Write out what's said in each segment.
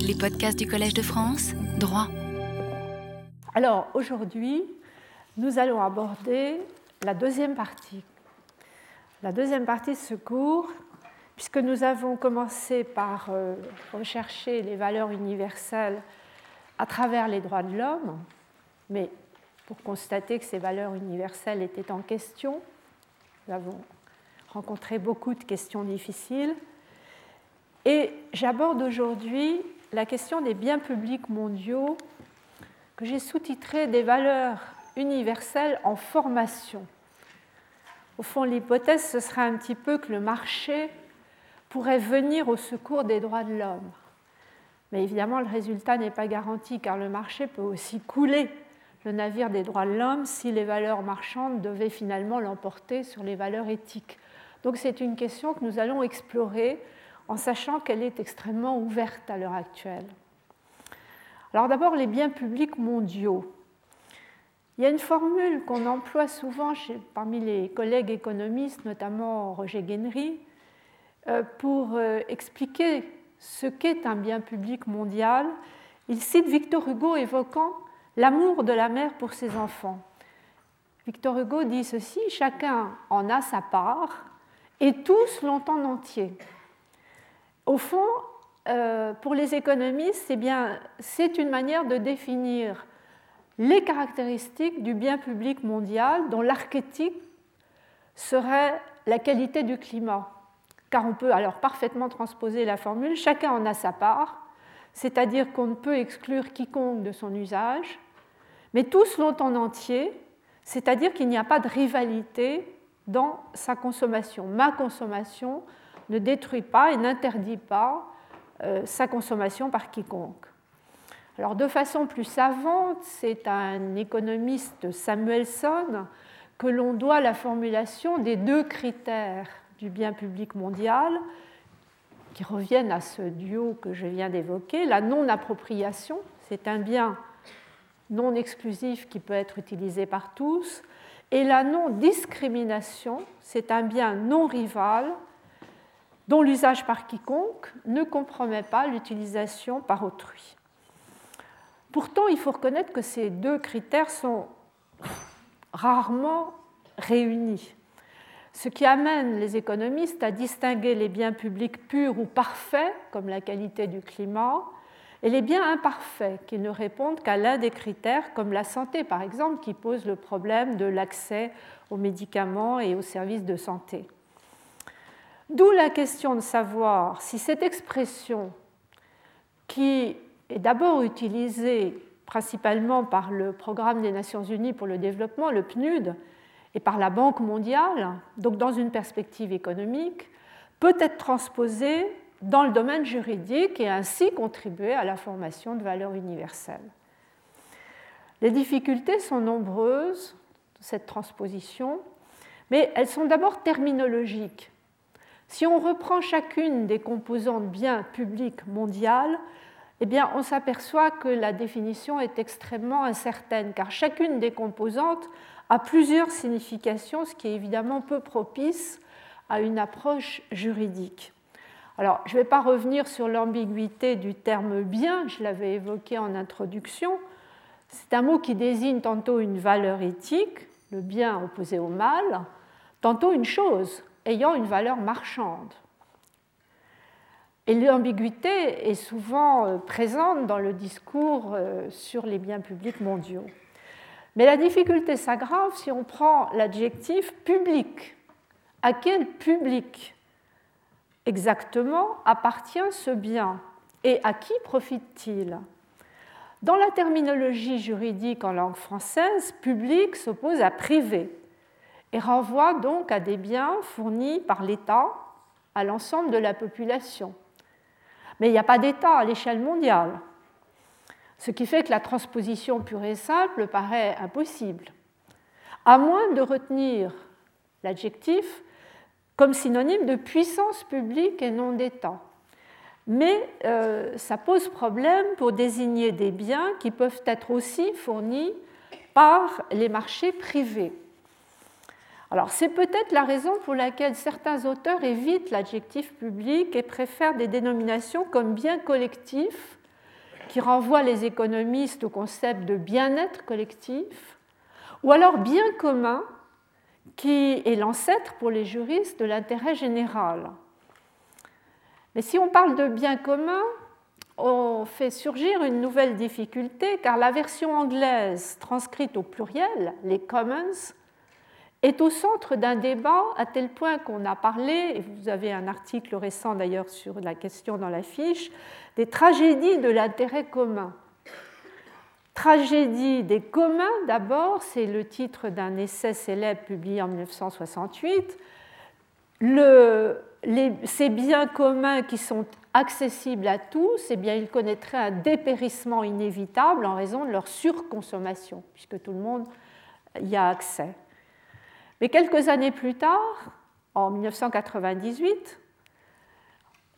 Les podcasts du Collège de France, droit. Alors aujourd'hui, nous allons aborder la deuxième partie. La deuxième partie de ce cours, puisque nous avons commencé par euh, rechercher les valeurs universelles à travers les droits de l'homme, mais pour constater que ces valeurs universelles étaient en question, nous avons rencontré beaucoup de questions difficiles. Et j'aborde aujourd'hui la question des biens publics mondiaux que j'ai sous-titré des valeurs universelles en formation. Au fond, l'hypothèse, ce serait un petit peu que le marché pourrait venir au secours des droits de l'homme. Mais évidemment, le résultat n'est pas garanti car le marché peut aussi couler le navire des droits de l'homme si les valeurs marchandes devaient finalement l'emporter sur les valeurs éthiques. Donc c'est une question que nous allons explorer en sachant qu'elle est extrêmement ouverte à l'heure actuelle. Alors d'abord, les biens publics mondiaux. Il y a une formule qu'on emploie souvent parmi les collègues économistes, notamment Roger Guénery, euh, pour euh, expliquer ce qu'est un bien public mondial. Il cite Victor Hugo évoquant l'amour de la mère pour ses enfants. Victor Hugo dit ceci, chacun en a sa part et tous l'ont en entier. Au fond, euh, pour les économistes, eh c'est une manière de définir les caractéristiques du bien public mondial dont l'archétype serait la qualité du climat. Car on peut alors parfaitement transposer la formule, chacun en a sa part, c'est-à-dire qu'on ne peut exclure quiconque de son usage, mais tous l'ont en entier, c'est-à-dire qu'il n'y a pas de rivalité dans sa consommation. Ma consommation ne détruit pas et n'interdit pas euh, sa consommation par quiconque. Alors de façon plus savante, c'est un économiste Samuelson que l'on doit la formulation des deux critères du bien public mondial qui reviennent à ce duo que je viens d'évoquer. La non-appropriation, c'est un bien non exclusif qui peut être utilisé par tous, et la non-discrimination, c'est un bien non rival dont l'usage par quiconque ne compromet pas l'utilisation par autrui. Pourtant, il faut reconnaître que ces deux critères sont rarement réunis, ce qui amène les économistes à distinguer les biens publics purs ou parfaits, comme la qualité du climat, et les biens imparfaits qui ne répondent qu'à l'un des critères, comme la santé par exemple, qui pose le problème de l'accès aux médicaments et aux services de santé. D'où la question de savoir si cette expression, qui est d'abord utilisée principalement par le Programme des Nations Unies pour le développement, le PNUD, et par la Banque mondiale, donc dans une perspective économique, peut être transposée dans le domaine juridique et ainsi contribuer à la formation de valeurs universelles. Les difficultés sont nombreuses cette transposition, mais elles sont d'abord terminologiques. Si on reprend chacune des composantes bien publiques mondiales, eh bien, on s'aperçoit que la définition est extrêmement incertaine, car chacune des composantes a plusieurs significations, ce qui est évidemment peu propice à une approche juridique. Alors, je ne vais pas revenir sur l'ambiguïté du terme bien, je l'avais évoqué en introduction. C'est un mot qui désigne tantôt une valeur éthique, le bien opposé au mal, tantôt une chose ayant une valeur marchande. Et l'ambiguïté est souvent euh, présente dans le discours euh, sur les biens publics mondiaux. Mais la difficulté s'aggrave si on prend l'adjectif public. À quel public exactement appartient ce bien et à qui profite-t-il? Dans la terminologie juridique en langue française, public s'oppose à privé et renvoie donc à des biens fournis par l'État à l'ensemble de la population. Mais il n'y a pas d'État à l'échelle mondiale, ce qui fait que la transposition pure et simple paraît impossible, à moins de retenir l'adjectif comme synonyme de puissance publique et non d'État. Mais euh, ça pose problème pour désigner des biens qui peuvent être aussi fournis par les marchés privés. Alors c'est peut-être la raison pour laquelle certains auteurs évitent l'adjectif public et préfèrent des dénominations comme bien collectif qui renvoie les économistes au concept de bien-être collectif, ou alors bien commun, qui est l'ancêtre pour les juristes de l'intérêt général. Mais si on parle de bien commun, on fait surgir une nouvelle difficulté car la version anglaise transcrite au pluriel, les commons, est au centre d'un débat à tel point qu'on a parlé, et vous avez un article récent d'ailleurs sur la question dans l'affiche, des tragédies de l'intérêt commun. Tragédie des communs, d'abord, c'est le titre d'un essai célèbre publié en 1968. Le, ces biens communs qui sont accessibles à tous, eh bien, ils connaîtraient un dépérissement inévitable en raison de leur surconsommation, puisque tout le monde y a accès. Mais quelques années plus tard, en 1998,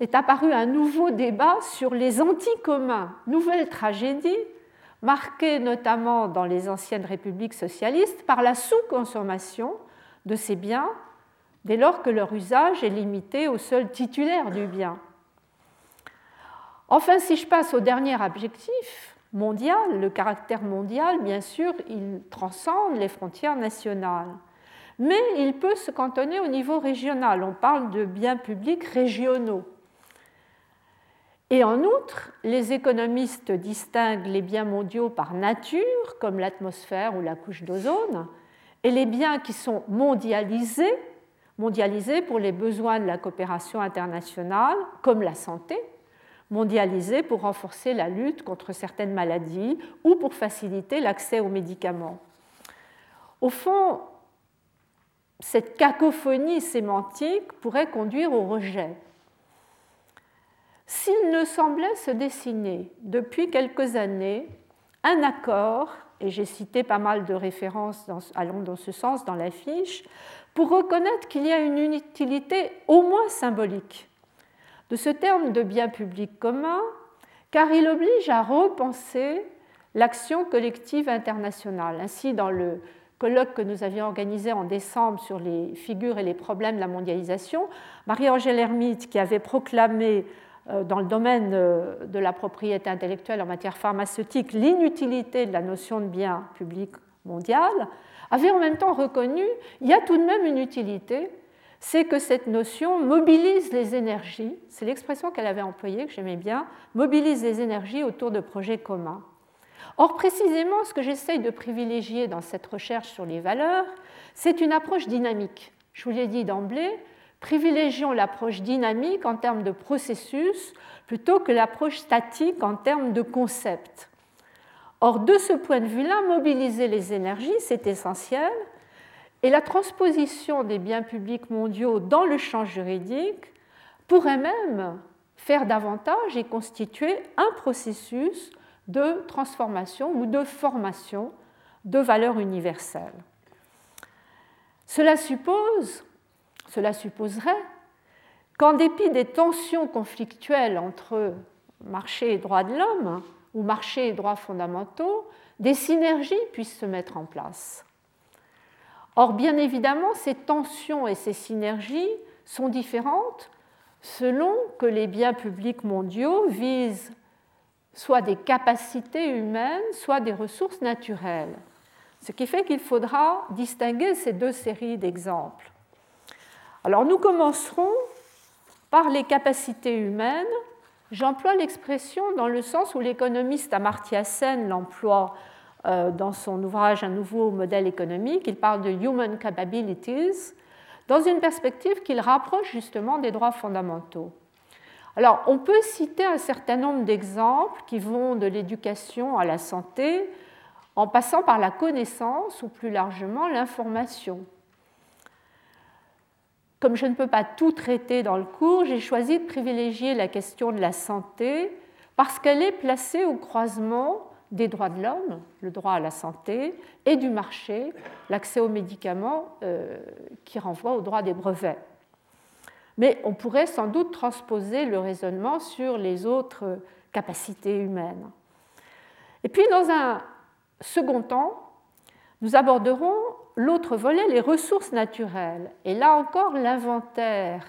est apparu un nouveau débat sur les anticommuns, nouvelle tragédie, marquée notamment dans les anciennes républiques socialistes par la sous-consommation de ces biens dès lors que leur usage est limité au seul titulaire du bien. Enfin, si je passe au dernier objectif mondial, le caractère mondial, bien sûr, il transcende les frontières nationales. Mais il peut se cantonner au niveau régional. On parle de biens publics régionaux. Et en outre, les économistes distinguent les biens mondiaux par nature, comme l'atmosphère ou la couche d'ozone, et les biens qui sont mondialisés, mondialisés pour les besoins de la coopération internationale, comme la santé, mondialisés pour renforcer la lutte contre certaines maladies ou pour faciliter l'accès aux médicaments. Au fond, cette cacophonie sémantique pourrait conduire au rejet. S'il ne semblait se dessiner depuis quelques années un accord, et j'ai cité pas mal de références allant dans ce sens dans la fiche, pour reconnaître qu'il y a une utilité au moins symbolique de ce terme de bien public commun, car il oblige à repenser l'action collective internationale. Ainsi, dans le colloque que nous avions organisé en décembre sur les figures et les problèmes de la mondialisation, Marie-Angèle Hermite, qui avait proclamé euh, dans le domaine euh, de la propriété intellectuelle en matière pharmaceutique l'inutilité de la notion de bien public mondial, avait en même temps reconnu il y a tout de même une utilité, c'est que cette notion mobilise les énergies, c'est l'expression qu'elle avait employée, que j'aimais bien, mobilise les énergies autour de projets communs. Or, précisément, ce que j'essaye de privilégier dans cette recherche sur les valeurs, c'est une approche dynamique. Je vous l'ai dit d'emblée, privilégions l'approche dynamique en termes de processus plutôt que l'approche statique en termes de concept. Or, de ce point de vue-là, mobiliser les énergies, c'est essentiel, et la transposition des biens publics mondiaux dans le champ juridique pourrait même faire davantage et constituer un processus de transformation ou de formation de valeurs universelles. Cela suppose, cela supposerait qu'en dépit des tensions conflictuelles entre marché et droits de l'homme, ou marché et droits fondamentaux, des synergies puissent se mettre en place. Or, bien évidemment, ces tensions et ces synergies sont différentes selon que les biens publics mondiaux visent soit des capacités humaines, soit des ressources naturelles. Ce qui fait qu'il faudra distinguer ces deux séries d'exemples. Alors nous commencerons par les capacités humaines J'emploie l'expression dans le sens où l'économiste Amartya Sen l'emploie euh, dans son ouvrage Un nouveau modèle économique. Il parle de human capabilities dans une perspective qu'il rapproche justement des droits fondamentaux. Alors, on peut citer un certain nombre d'exemples qui vont de l'éducation à la santé, en passant par la connaissance ou plus largement l'information. Comme je ne peux pas tout traiter dans le cours, j'ai choisi de privilégier la question de la santé parce qu'elle est placée au croisement des droits de l'homme, le droit à la santé, et du marché, l'accès aux médicaments euh, qui renvoie au droit des brevets. Mais on pourrait sans doute transposer le raisonnement sur les autres capacités humaines. Et puis, dans un second temps, nous aborderons l'autre volet, les ressources naturelles. Et là encore, l'inventaire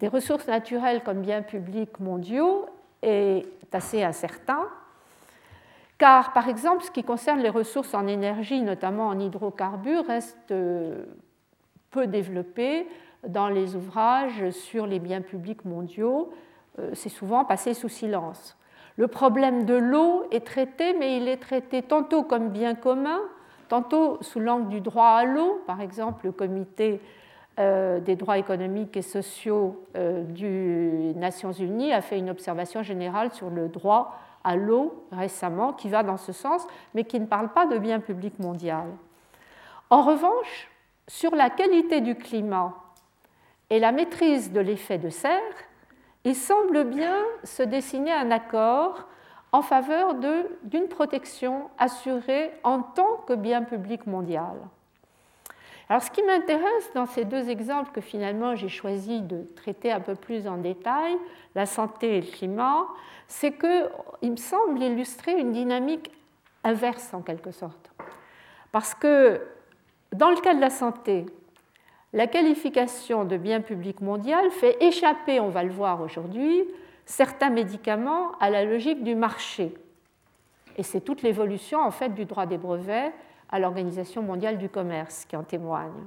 des ressources naturelles comme biens publics mondiaux est assez incertain. car par exemple ce qui concerne les ressources en énergie, notamment en hydrocarbures, reste peu développé dans les ouvrages sur les biens publics mondiaux. Euh, c'est souvent passé sous silence. Le problème de l'eau est traité, mais il est traité tantôt comme bien commun, tantôt sous l'angle du droit à l'eau. Par exemple, le comité euh, des droits économiques et sociaux des Nations Unies a fait une observation générale sur le droit à l'eau récemment qui va dans ce sens, mais qui ne parle pas de bien public mondial. En revanche, sur la qualité du climat et la maîtrise de l'effet de serre, il semble bien se dessiner un accord en faveur d'une protection assurée en tant que bien public mondial. Alors ce qui m'intéresse dans ces deux exemples que finalement j'ai choisi de traiter un peu plus en détail, la santé et le climat, c'est qu'il me semble illustrer une dynamique inverse en quelque sorte. Parce que dans le cas de la santé, la qualification de bien public mondial fait échapper, on va le voir aujourd'hui, certains médicaments à la logique du marché. Et c'est toute l'évolution en fait du droit des brevets à l'Organisation mondiale du commerce qui en témoigne.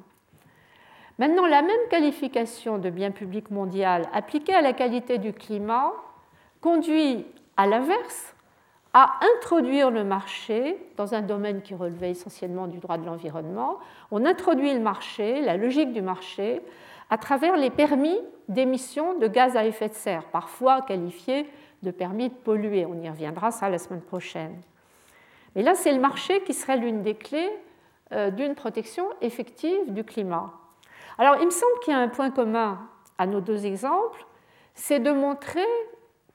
Maintenant, la même qualification de bien public mondial appliquée à la qualité du climat conduit à l'inverse à introduire le marché dans un domaine qui relevait essentiellement du droit de l'environnement. On introduit le marché, la logique du marché, à travers les permis d'émission de gaz à effet de serre, parfois qualifiés de permis de polluer. On y reviendra ça la semaine prochaine. Mais là, c'est le marché qui serait l'une des clés euh, d'une protection effective du climat. Alors, il me semble qu'il y a un point commun à nos deux exemples, c'est de montrer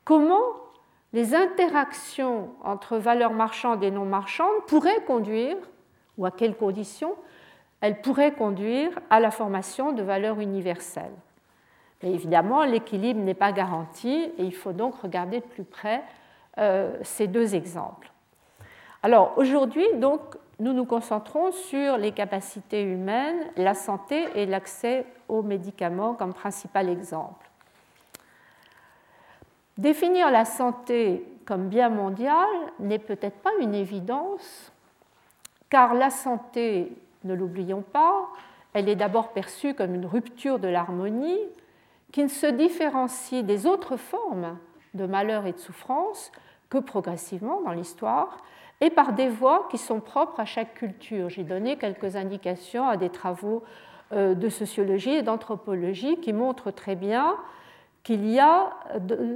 comment les interactions entre valeurs marchandes et non marchandes pourraient conduire, ou à quelles conditions, elles pourraient conduire à la formation de valeurs universelles. Mais évidemment, l'équilibre n'est pas garanti et il faut donc regarder de plus près euh, ces deux exemples. Alors aujourd'hui, nous nous concentrons sur les capacités humaines, la santé et l'accès aux médicaments comme principal exemple. Définir la santé comme bien mondial n'est peut-être pas une évidence, car la santé, ne l'oublions pas, elle est d'abord perçue comme une rupture de l'harmonie qui ne se différencie des autres formes de malheur et de souffrance que progressivement dans l'histoire, et par des voies qui sont propres à chaque culture. J'ai donné quelques indications à des travaux euh, de sociologie et d'anthropologie qui montrent très bien qu'il y a,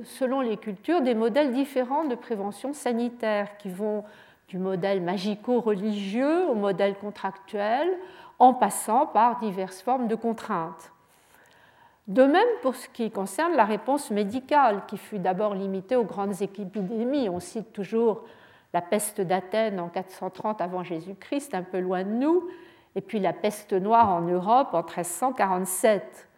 selon les cultures, des modèles différents de prévention sanitaire qui vont du modèle magico-religieux au modèle contractuel, en passant par diverses formes de contraintes. De même pour ce qui concerne la réponse médicale, qui fut d'abord limitée aux grandes épidémies. On cite toujours la peste d'Athènes en 430 avant Jésus-Christ, un peu loin de nous, et puis la peste noire en Europe en 1347.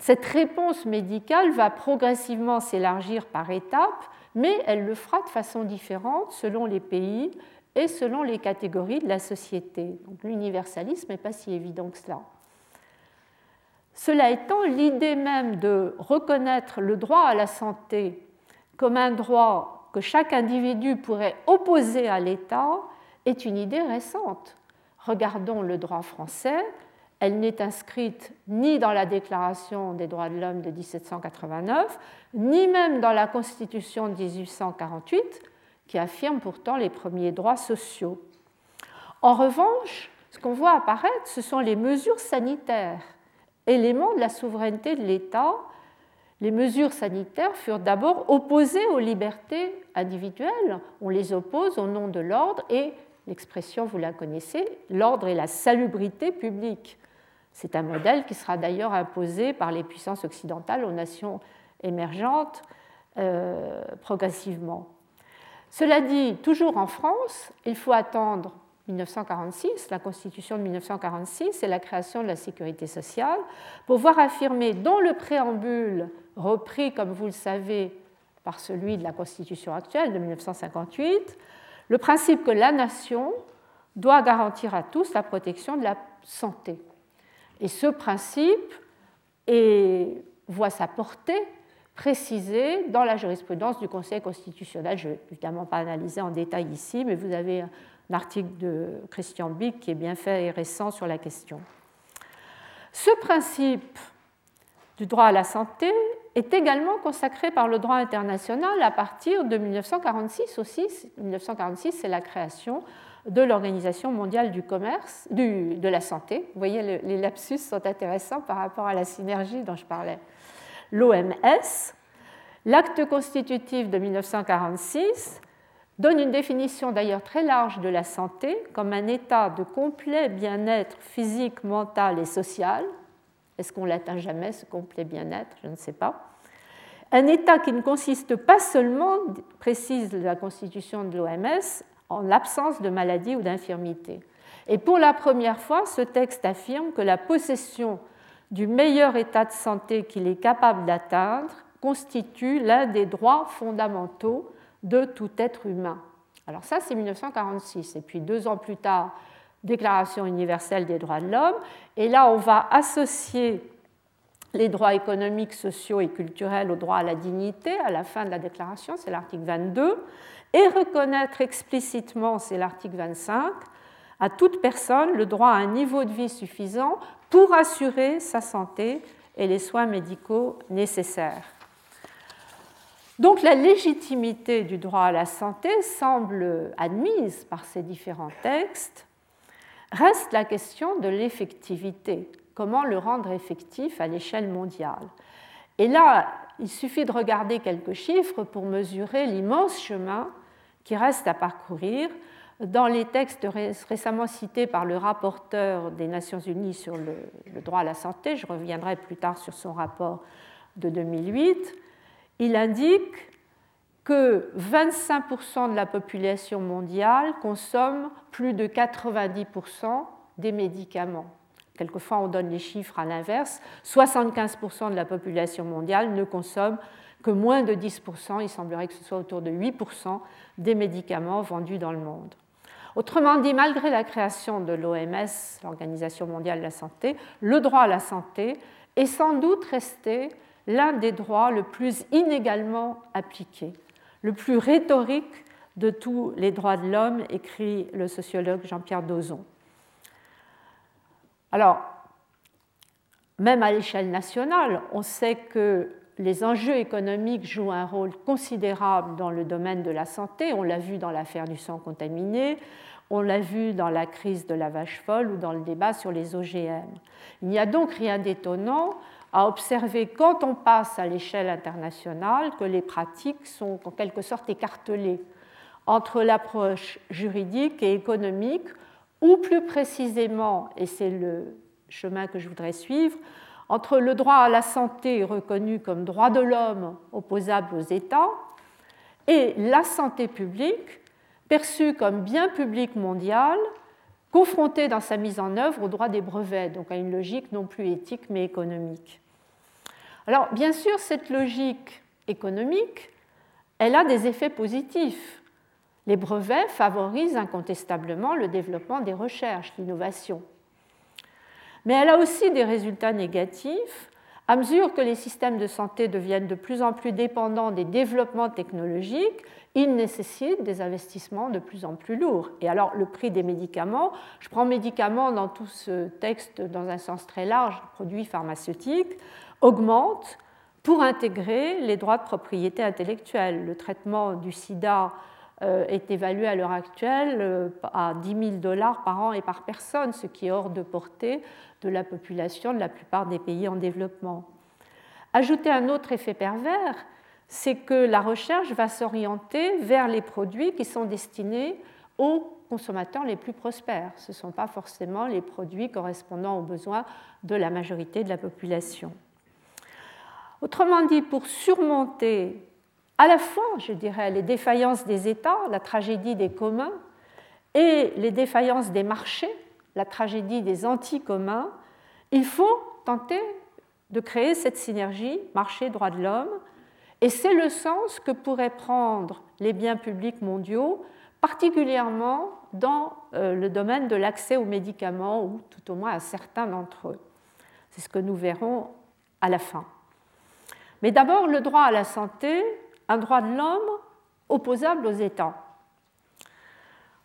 Cette réponse médicale va progressivement s'élargir par étapes, mais elle le fera de façon différente selon les pays et selon les catégories de la société. L'universalisme n'est pas si évident que cela. Cela étant, l'idée même de reconnaître le droit à la santé comme un droit que chaque individu pourrait opposer à l'État est une idée récente. Regardons le droit français elle n'est inscrite ni dans la Déclaration des droits de l'homme de 1789, ni même dans la Constitution de 1848, qui affirme pourtant les premiers droits sociaux. En revanche, ce qu'on voit apparaître, ce sont les mesures sanitaires, éléments de la souveraineté de l'État. Les mesures sanitaires furent d'abord opposées aux libertés individuelles. On les oppose au nom de l'ordre et l'expression, vous la connaissez, l'ordre et la salubrité publique. C'est un modèle qui sera d'ailleurs imposé par les puissances occidentales aux nations émergentes euh, progressivement. Cela dit, toujours en France, il faut attendre 1946, la Constitution de 1946 et la création de la sécurité sociale, pour voir affirmer dans le préambule, repris, comme vous le savez, par celui de la Constitution actuelle de 1958, le principe que la nation doit garantir à tous la protection de la santé. Et ce principe voit sa portée précisé dans la jurisprudence du Conseil constitutionnel. Je ne vais évidemment pas analyser en détail ici, mais vous avez un article de Christian Bick qui est bien fait et récent sur la question. Ce principe du droit à la santé est également consacré par le droit international à partir de 1946 aussi. 1946, c'est la création de l'Organisation mondiale du commerce, de la santé. Vous voyez, les lapsus sont intéressants par rapport à la synergie dont je parlais. L'OMS, l'acte constitutif de 1946 donne une définition d'ailleurs très large de la santé comme un état de complet bien-être physique, mental et social, est-ce qu'on l'atteint jamais, ce complet bien-être? Je ne sais pas. Un état qui ne consiste pas seulement, précise la constitution de l'OMS, en l'absence de maladie ou d'infirmité. Et pour la première fois, ce texte affirme que la possession du meilleur état de santé qu'il est capable d'atteindre constitue l'un des droits fondamentaux de tout être humain. Alors ça, c'est 1946. Et puis deux ans plus tard, Déclaration universelle des droits de l'homme. Et là, on va associer les droits économiques, sociaux et culturels au droit à la dignité à la fin de la déclaration, c'est l'article 22, et reconnaître explicitement, c'est l'article 25, à toute personne le droit à un niveau de vie suffisant pour assurer sa santé et les soins médicaux nécessaires. Donc la légitimité du droit à la santé semble admise par ces différents textes Reste la question de l'effectivité. Comment le rendre effectif à l'échelle mondiale Et là, il suffit de regarder quelques chiffres pour mesurer l'immense chemin qui reste à parcourir. Dans les textes récemment cités par le rapporteur des Nations Unies sur le, droit à la santé, je reviendrai plus tard sur son rapport de 2008, il indique que 25% de la population mondiale consomme plus de 90% des médicaments. Quelquefois, on donne les chiffres à l'inverse. 75% de la population mondiale ne consomme que moins de 10%, il semblerait que ce soit autour de 8% des médicaments vendus dans le monde. Autrement dit, malgré la création de l'OMS, l'Organisation mondiale de la santé, le droit à la santé est sans doute resté l'un des droits le plus inégalement appliqués le plus rhétorique de tous les droits de l'homme, écrit le sociologue Jean-Pierre Dozon. Alors, même à l'échelle nationale, on sait que les enjeux économiques jouent un rôle considérable dans le domaine de la santé. On l'a vu dans l'affaire du sang contaminé, on l'a vu dans la crise de la vache folle ou dans le débat sur les OGM. Il n'y a donc rien d'étonnant à observer quand on passe à l'échelle internationale que les pratiques sont en quelque sorte écartelées entre l'approche juridique et économique, ou plus précisément, et c'est le chemin que je voudrais suivre, entre le droit à la santé reconnu comme droit de l'homme opposable aux États et la santé publique perçue comme bien public mondial confrontée dans sa mise en œuvre au droit des brevets, donc à une logique non plus éthique mais économique. Alors, bien sûr, cette logique économique, elle a des effets positifs. Les brevets favorisent incontestablement le développement des recherches, l'innovation. Mais elle a aussi des résultats négatifs à mesure que les systèmes de santé deviennent de plus en plus dépendants des développements technologiques, ils nécessitent des investissements de plus en plus lourds. Et alors le prix des médicaments, je prends médicaments dans tout ce texte dans un sens très large, produits pharmaceutiques, augmente pour intégrer les droits de propriété intellectuelle. Le traitement du sida est évalué à l'heure actuelle euh, à 10 000 dollars par an et par personne, ce qui est hors de portée de la population de la plupart des pays en développement. Ajouter un autre effet pervers, c'est que la recherche va s'orienter vers les produits qui sont destinés aux consommateurs les plus prospères. Ce ne sont pas forcément les produits correspondant aux besoins de la majorité de la population. Autrement dit, pour surmonter à la fois, je dirais, les défaillances des États, la tragédie des communs, et les défaillances des marchés, la tragédie des anti-communs, il faut tenter de créer cette synergie marché-droit de l'homme, et c'est le sens que pourraient prendre les biens publics mondiaux, particulièrement dans euh, le domaine de l'accès aux médicaments, ou tout au moins à certains d'entre eux. C'est ce que nous verrons à la fin. Mais d'abord, le droit à la santé, un droit de l'homme opposable aux États.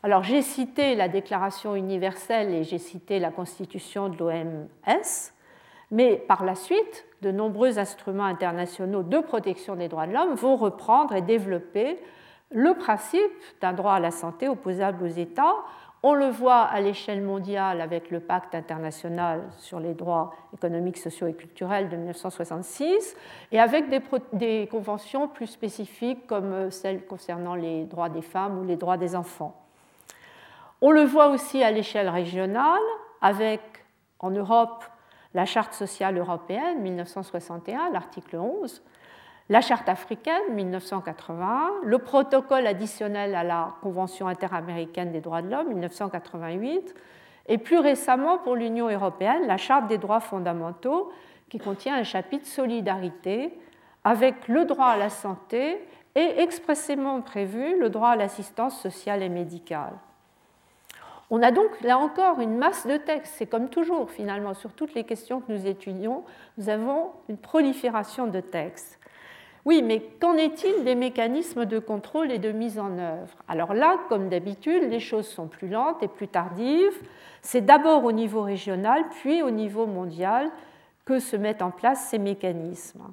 Alors j'ai cité la Déclaration universelle et j'ai cité la Constitution de l'OMS, mais par la suite, de nombreux instruments internationaux de protection des droits de l'homme vont reprendre et développer le principe d'un droit à la santé opposable aux États. On le voit à l'échelle mondiale avec le pacte international sur les droits économiques, sociaux et culturels de 1966 et avec des, conventions plus spécifiques comme celles concernant les droits des femmes ou les droits des enfants. On le voit aussi à l'échelle régionale avec en Europe la Charte sociale européenne 1961, l'article 11, la Charte africaine 1981, le protocole additionnel à la Convention interaméricaine des droits de l'homme 1988, et plus récemment pour l'Union européenne, la Charte des droits fondamentaux qui contient un chapitre solidarité avec le droit à la santé et expressément prévu le droit à l'assistance sociale et médicale. On a donc là encore une masse de textes. C'est comme toujours finalement sur toutes les questions que nous étudions, nous avons une prolifération de textes. Oui, mais qu'en est-il des mécanismes de contrôle et de mise en œuvre? Alors là, comme d'habitude, les choses sont plus lentes et plus tardives. C'est d'abord au niveau régional, puis au niveau mondial que se mettent en place ces mécanismes.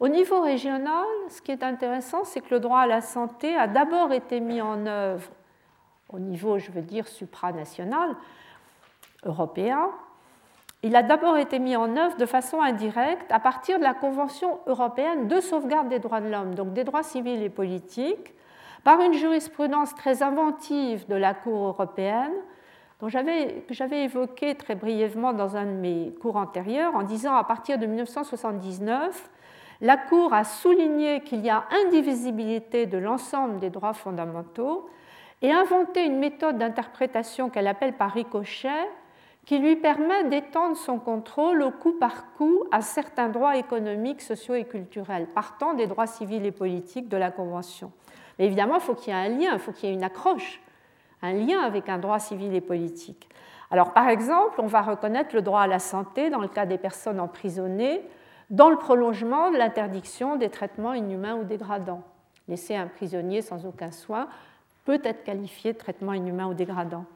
Au niveau régional, ce qui est intéressant, c'est que le droit à la santé a d'abord été mis en œuvre au niveau, je veux dire, supranational, européen, il a d'abord été mis en œuvre de façon indirecte à partir de la Convention européenne de sauvegarde des droits de l'homme, donc des droits civils et politiques, par une jurisprudence très inventive de la Cour européenne, dont que j'avais évoqué très brièvement dans un de mes cours antérieurs, en disant à partir de 1979, la Cour a souligné qu'il y a indivisibilité de l'ensemble des droits fondamentaux et inventé une méthode d'interprétation qu'elle appelle par ricochet, qui lui permet d'étendre son contrôle au coup par coup à certains droits économiques, sociaux et culturels, partant des droits civils et politiques de la Convention. Mais évidemment, il faut qu'il y ait un lien, il faut qu'il y ait une accroche, un lien avec un droit civil et politique. Alors, par exemple, on va reconnaître le droit à la santé dans le cas des personnes emprisonnées, dans le prolongement de l'interdiction des traitements inhumains ou dégradants. Laisser un prisonnier sans aucun soin peut être qualifié de traitement inhumain ou dégradant.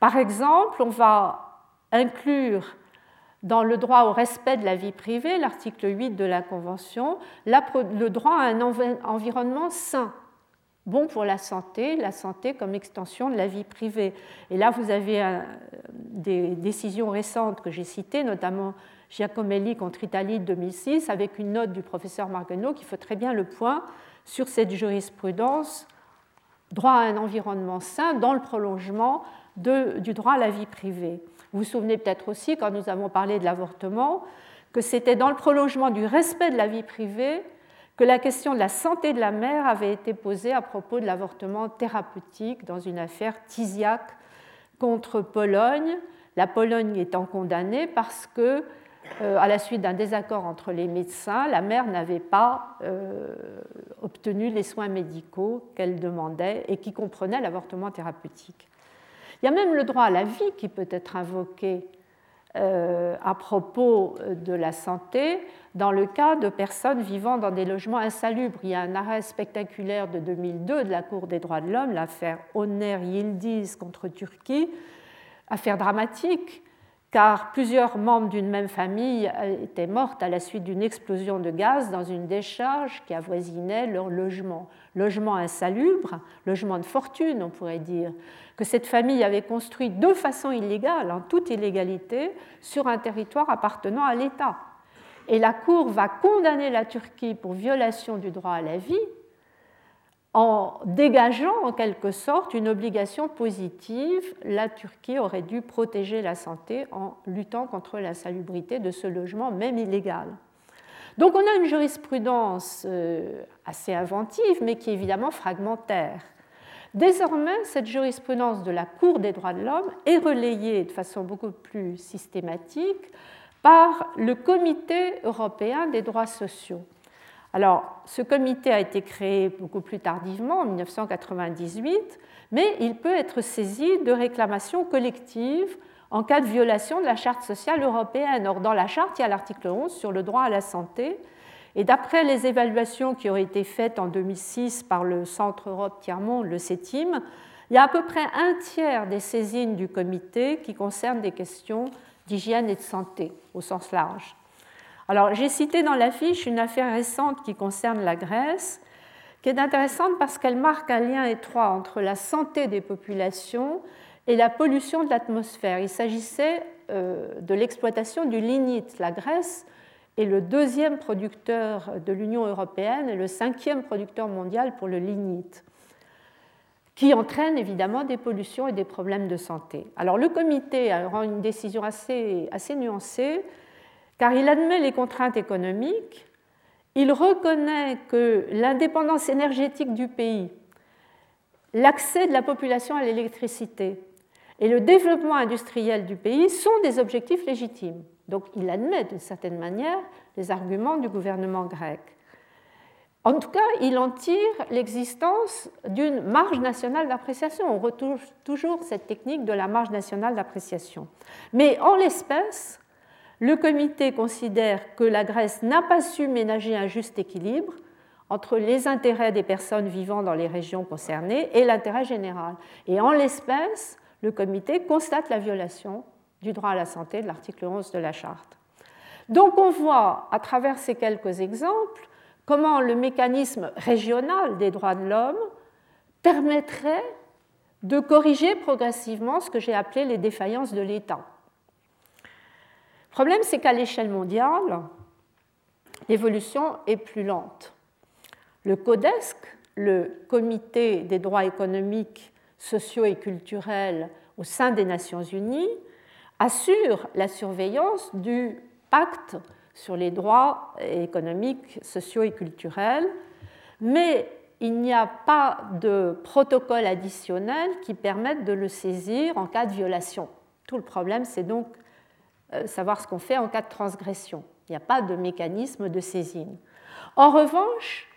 Par exemple, on va inclure dans le droit au respect de la vie privée, l'article 8 de la Convention, le droit à un environnement sain, bon pour la santé, la santé comme extension de la vie privée. Et là, vous avez euh, des décisions récentes que j'ai citées, notamment Giacomelli contre Italie de 2006, avec une note du professeur Marguenot qui fait très bien le point sur cette jurisprudence droit à un environnement sain dans le prolongement du droit à la vie privée. Vous vous souvenez peut-être aussi, quand nous avons parlé de l'avortement, que c'était dans le prolongement du respect de la vie privée que la question de la santé de la mère avait été posée à propos de l'avortement thérapeutique dans une affaire Tiziak contre Pologne, la Pologne étant condamnée parce que euh, à la suite d'un désaccord entre les médecins, la mère n'avait pas euh, obtenu les soins médicaux qu'elle demandait et qui comprenaient l'avortement thérapeutique. Il y a même le droit à la vie qui peut être invoqué euh, à propos de la santé dans le cas de personnes vivant dans des logements insalubres. Il y a un arrêt spectaculaire de 2002 de la Cour des droits de l'homme, l'affaire Oner Yildiz contre Turquie, affaire dramatique car plusieurs membres d'une même famille étaient mortes à la suite d'une explosion de gaz dans une décharge qui avoisinait leur logement. Logement insalubre, logement de fortune, on pourrait dire, que cette famille avait construit de façon illégale, en toute illégalité, sur un territoire appartenant à l'État. Et la Cour va condamner la Turquie pour violation du droit à la vie en dégageant en quelque sorte une obligation positive, la Turquie aurait dû protéger la santé en luttant contre l'insalubrité de ce logement, même illégal. Donc on a une jurisprudence euh, assez inventive, mais qui est évidemment fragmentaire. Désormais, cette jurisprudence de la Cour des droits de l'homme est relayée de façon beaucoup plus systématique par le Comité européen des droits sociaux. Alors, ce comité a été créé beaucoup plus tardivement, en 1998, mais il peut être saisi de réclamations collectives en cas de violation de la Charte sociale européenne. Or, dans la Charte, il y a l'article 11 sur le droit à la santé, Et d'après les évaluations qui ont été faites en 2006 par le Centre Europe Tiers-Monde, le CETIM, il y a à peu près un tiers des saisines du comité qui concernent des questions d'hygiène et de santé au sens large. Alors, j'ai cité dans l'affiche une affaire récente qui concerne la Grèce, qui est intéressante parce qu'elle marque un lien étroit entre la santé des populations et la pollution de l'atmosphère. Il s'agissait euh, de l'exploitation du lignite. La Grèce est le deuxième producteur de l'Union européenne et le cinquième producteur mondial pour le lignite, qui entraîne évidemment des pollutions et des problèmes de santé. Alors le comité rend une décision assez nuancée, car il admet les contraintes économiques, il reconnaît que l'indépendance énergétique du pays, l'accès de la population à l'électricité, et le développement industriel du pays sont des objectifs légitimes. Donc il admet d'une certaine manière les arguments du gouvernement grec. En tout cas, il en tire l'existence d'une marge nationale d'appréciation. On retrouve toujours cette technique de la marge nationale d'appréciation. Mais en l'espèce, le comité considère que la Grèce n'a pas su ménager un juste équilibre entre les intérêts des personnes vivant dans les régions concernées et l'intérêt général. Et en l'espèce, le comité constate la violation du droit à la santé de l'article 11 de la charte. Donc on voit à travers ces quelques exemples comment le mécanisme régional des droits de l'homme permettrait de corriger progressivement ce que j'ai appelé les défaillances de l'État. Le problème, c'est qu'à l'échelle mondiale, l'évolution est plus lente. Le CODESC, le Comité des droits économiques sociaux et culturels au sein des Nations Unies assure la surveillance du pacte sur les droits économiques, sociaux et culturels, mais il n'y a pas de protocole additionnel qui permette de le saisir en cas de violation. Tout le problème, c'est donc savoir ce qu'on fait en cas de transgression. Il n'y a pas de mécanisme de saisine. En revanche,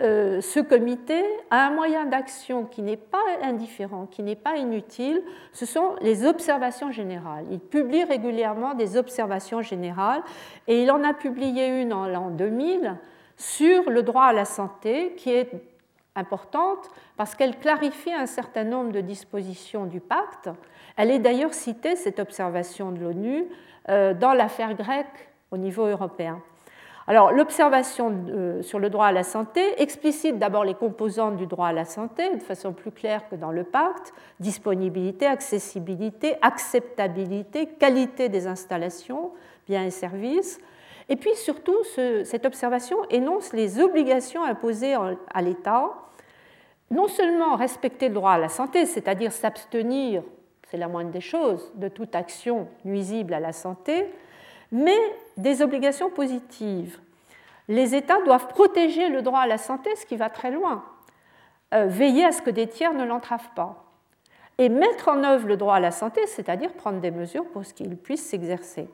euh, ce comité a un moyen d'action qui n'est pas indifférent, qui n'est pas inutile, ce sont les observations générales. Il publie régulièrement des observations générales et il en a publié une en l'an 2000 sur le droit à la santé qui est importante parce qu'elle clarifie un certain nombre de dispositions du pacte. Elle est d'ailleurs citée, cette observation de l'ONU, euh, dans l'affaire grecque au niveau européen. Alors, l'observation euh, sur le droit à la santé explicite d'abord les composantes du droit à la santé de façon plus claire que dans le pacte disponibilité, accessibilité, acceptabilité, qualité des installations, biens et services. Et puis surtout, cette observation énonce les obligations imposées à l'État, non seulement respecter le droit à la santé, c'est-à-dire s'abstenir, c'est la moindre des choses, de toute action nuisible à la santé, mais des obligations positives. Les États doivent protéger le droit à la santé, ce qui va très loin, euh, veiller à ce que des tiers ne l'entravent pas, et mettre en œuvre le droit à la santé, c'est-à-dire prendre des mesures pour qu'il puisse s'exercer.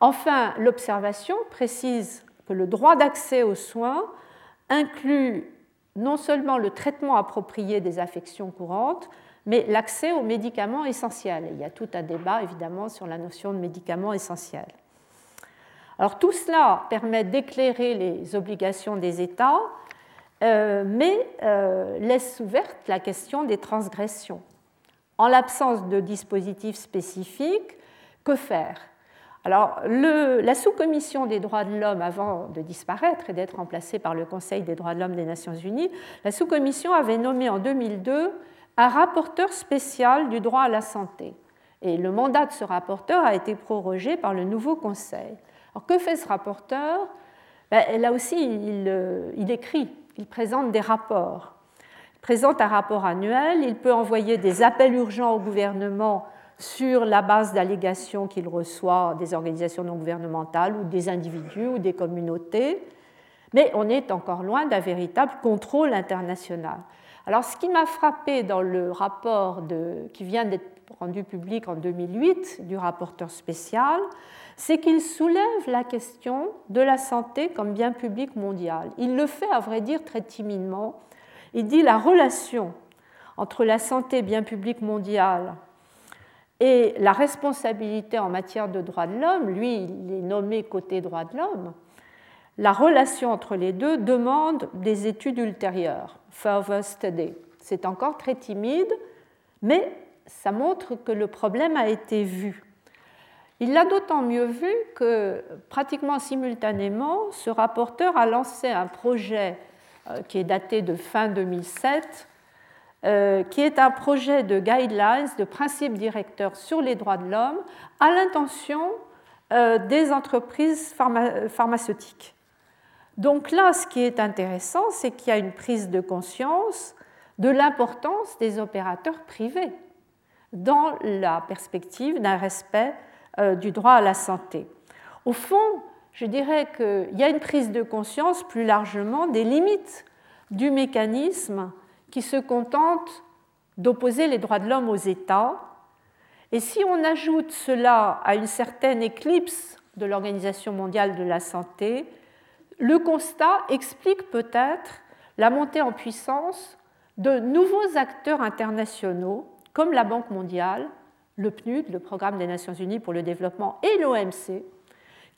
Enfin, l'observation précise que le droit d'accès aux soins inclut non seulement le traitement approprié des affections courantes, mais l'accès aux médicaments essentiels. il y a tout un débat évidemment sur la notion de médicaments essentiels. Alors tout cela permet d'éclairer les obligations des États, euh, mais euh, laisse ouverte la question des transgressions. En l'absence de dispositifs spécifiques, que faire? Alors, la sous-commission des droits de l'homme, avant de disparaître et d'être remplacée par le Conseil des droits de l'homme des Nations Unies, la sous-commission avait nommé en 2002 un rapporteur spécial du droit à la santé. Et le mandat de ce rapporteur a été prorogé par le nouveau Conseil. Alors que fait ce rapporteur? Ben, Là aussi, euh, il, écrit, il présente des rapports. Il présente un rapport annuel, il peut envoyer des appels urgents au gouvernement sur la base d'allégations qu'il reçoit des organisations non gouvernementales ou des individus ou des communautés, mais on est encore loin d'un véritable contrôle international. Alors ce qui m'a frappé dans le rapport qui vient d'être rendu public en 2008 du rapporteur spécial, c'est qu'il soulève la question de la santé comme bien public mondial. Il le fait, à vrai dire, très timidement. Il dit la relation entre la santé bien public mondial et la responsabilité en matière de droits de l'homme, lui, il est nommé côté droits de l'homme, la relation entre les deux demande des études ultérieures, further study. C'est encore très timide, mais ça montre que le problème a été vu. Il l'a d'autant mieux vu que pratiquement simultanément, ce rapporteur a lancé un projet euh, qui est daté de fin 2007, euh, qui est un projet de guidelines, de principes directeurs sur les droits de l'homme à l'intention euh, des entreprises pharmaceutiques. Donc là, ce qui est intéressant, c'est qu'il y a une prise de conscience de l'importance des opérateurs privés dans la perspective d'un respect euh, du droit à la santé. Au fond, je dirais qu'il y a une prise de conscience plus largement des limites du mécanisme qui se contente d'opposer les droits de l'homme aux États. Et si on ajoute cela à une certaine éclipse de l'Organisation mondiale de la santé, le constat explique peut-être la montée en puissance de nouveaux acteurs internationaux comme la Banque mondiale, le PNUD, le Programme des Nations Unies pour le développement, et l'OMC,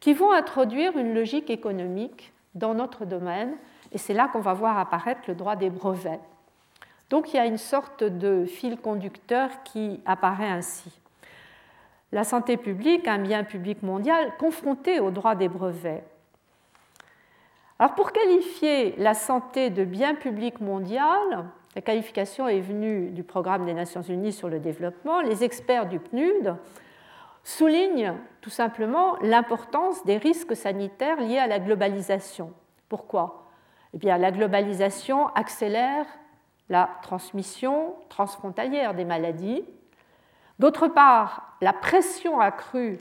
qui vont introduire une logique économique dans notre domaine, et c'est là qu'on va voir apparaître le droit des brevets. Donc il y a une sorte de fil conducteur qui apparaît ainsi. La santé publique, un bien public mondial confronté au droit des brevets. Alors pour qualifier la santé de bien public mondial, la qualification est venue du Programme des Nations Unies sur le développement. Les experts du PNUD soulignent tout simplement l'importance des risques sanitaires liés à la globalisation. Pourquoi? Eh bien, la globalisation accélère la transmission transfrontalière des maladies. D'autre part, la pression accrue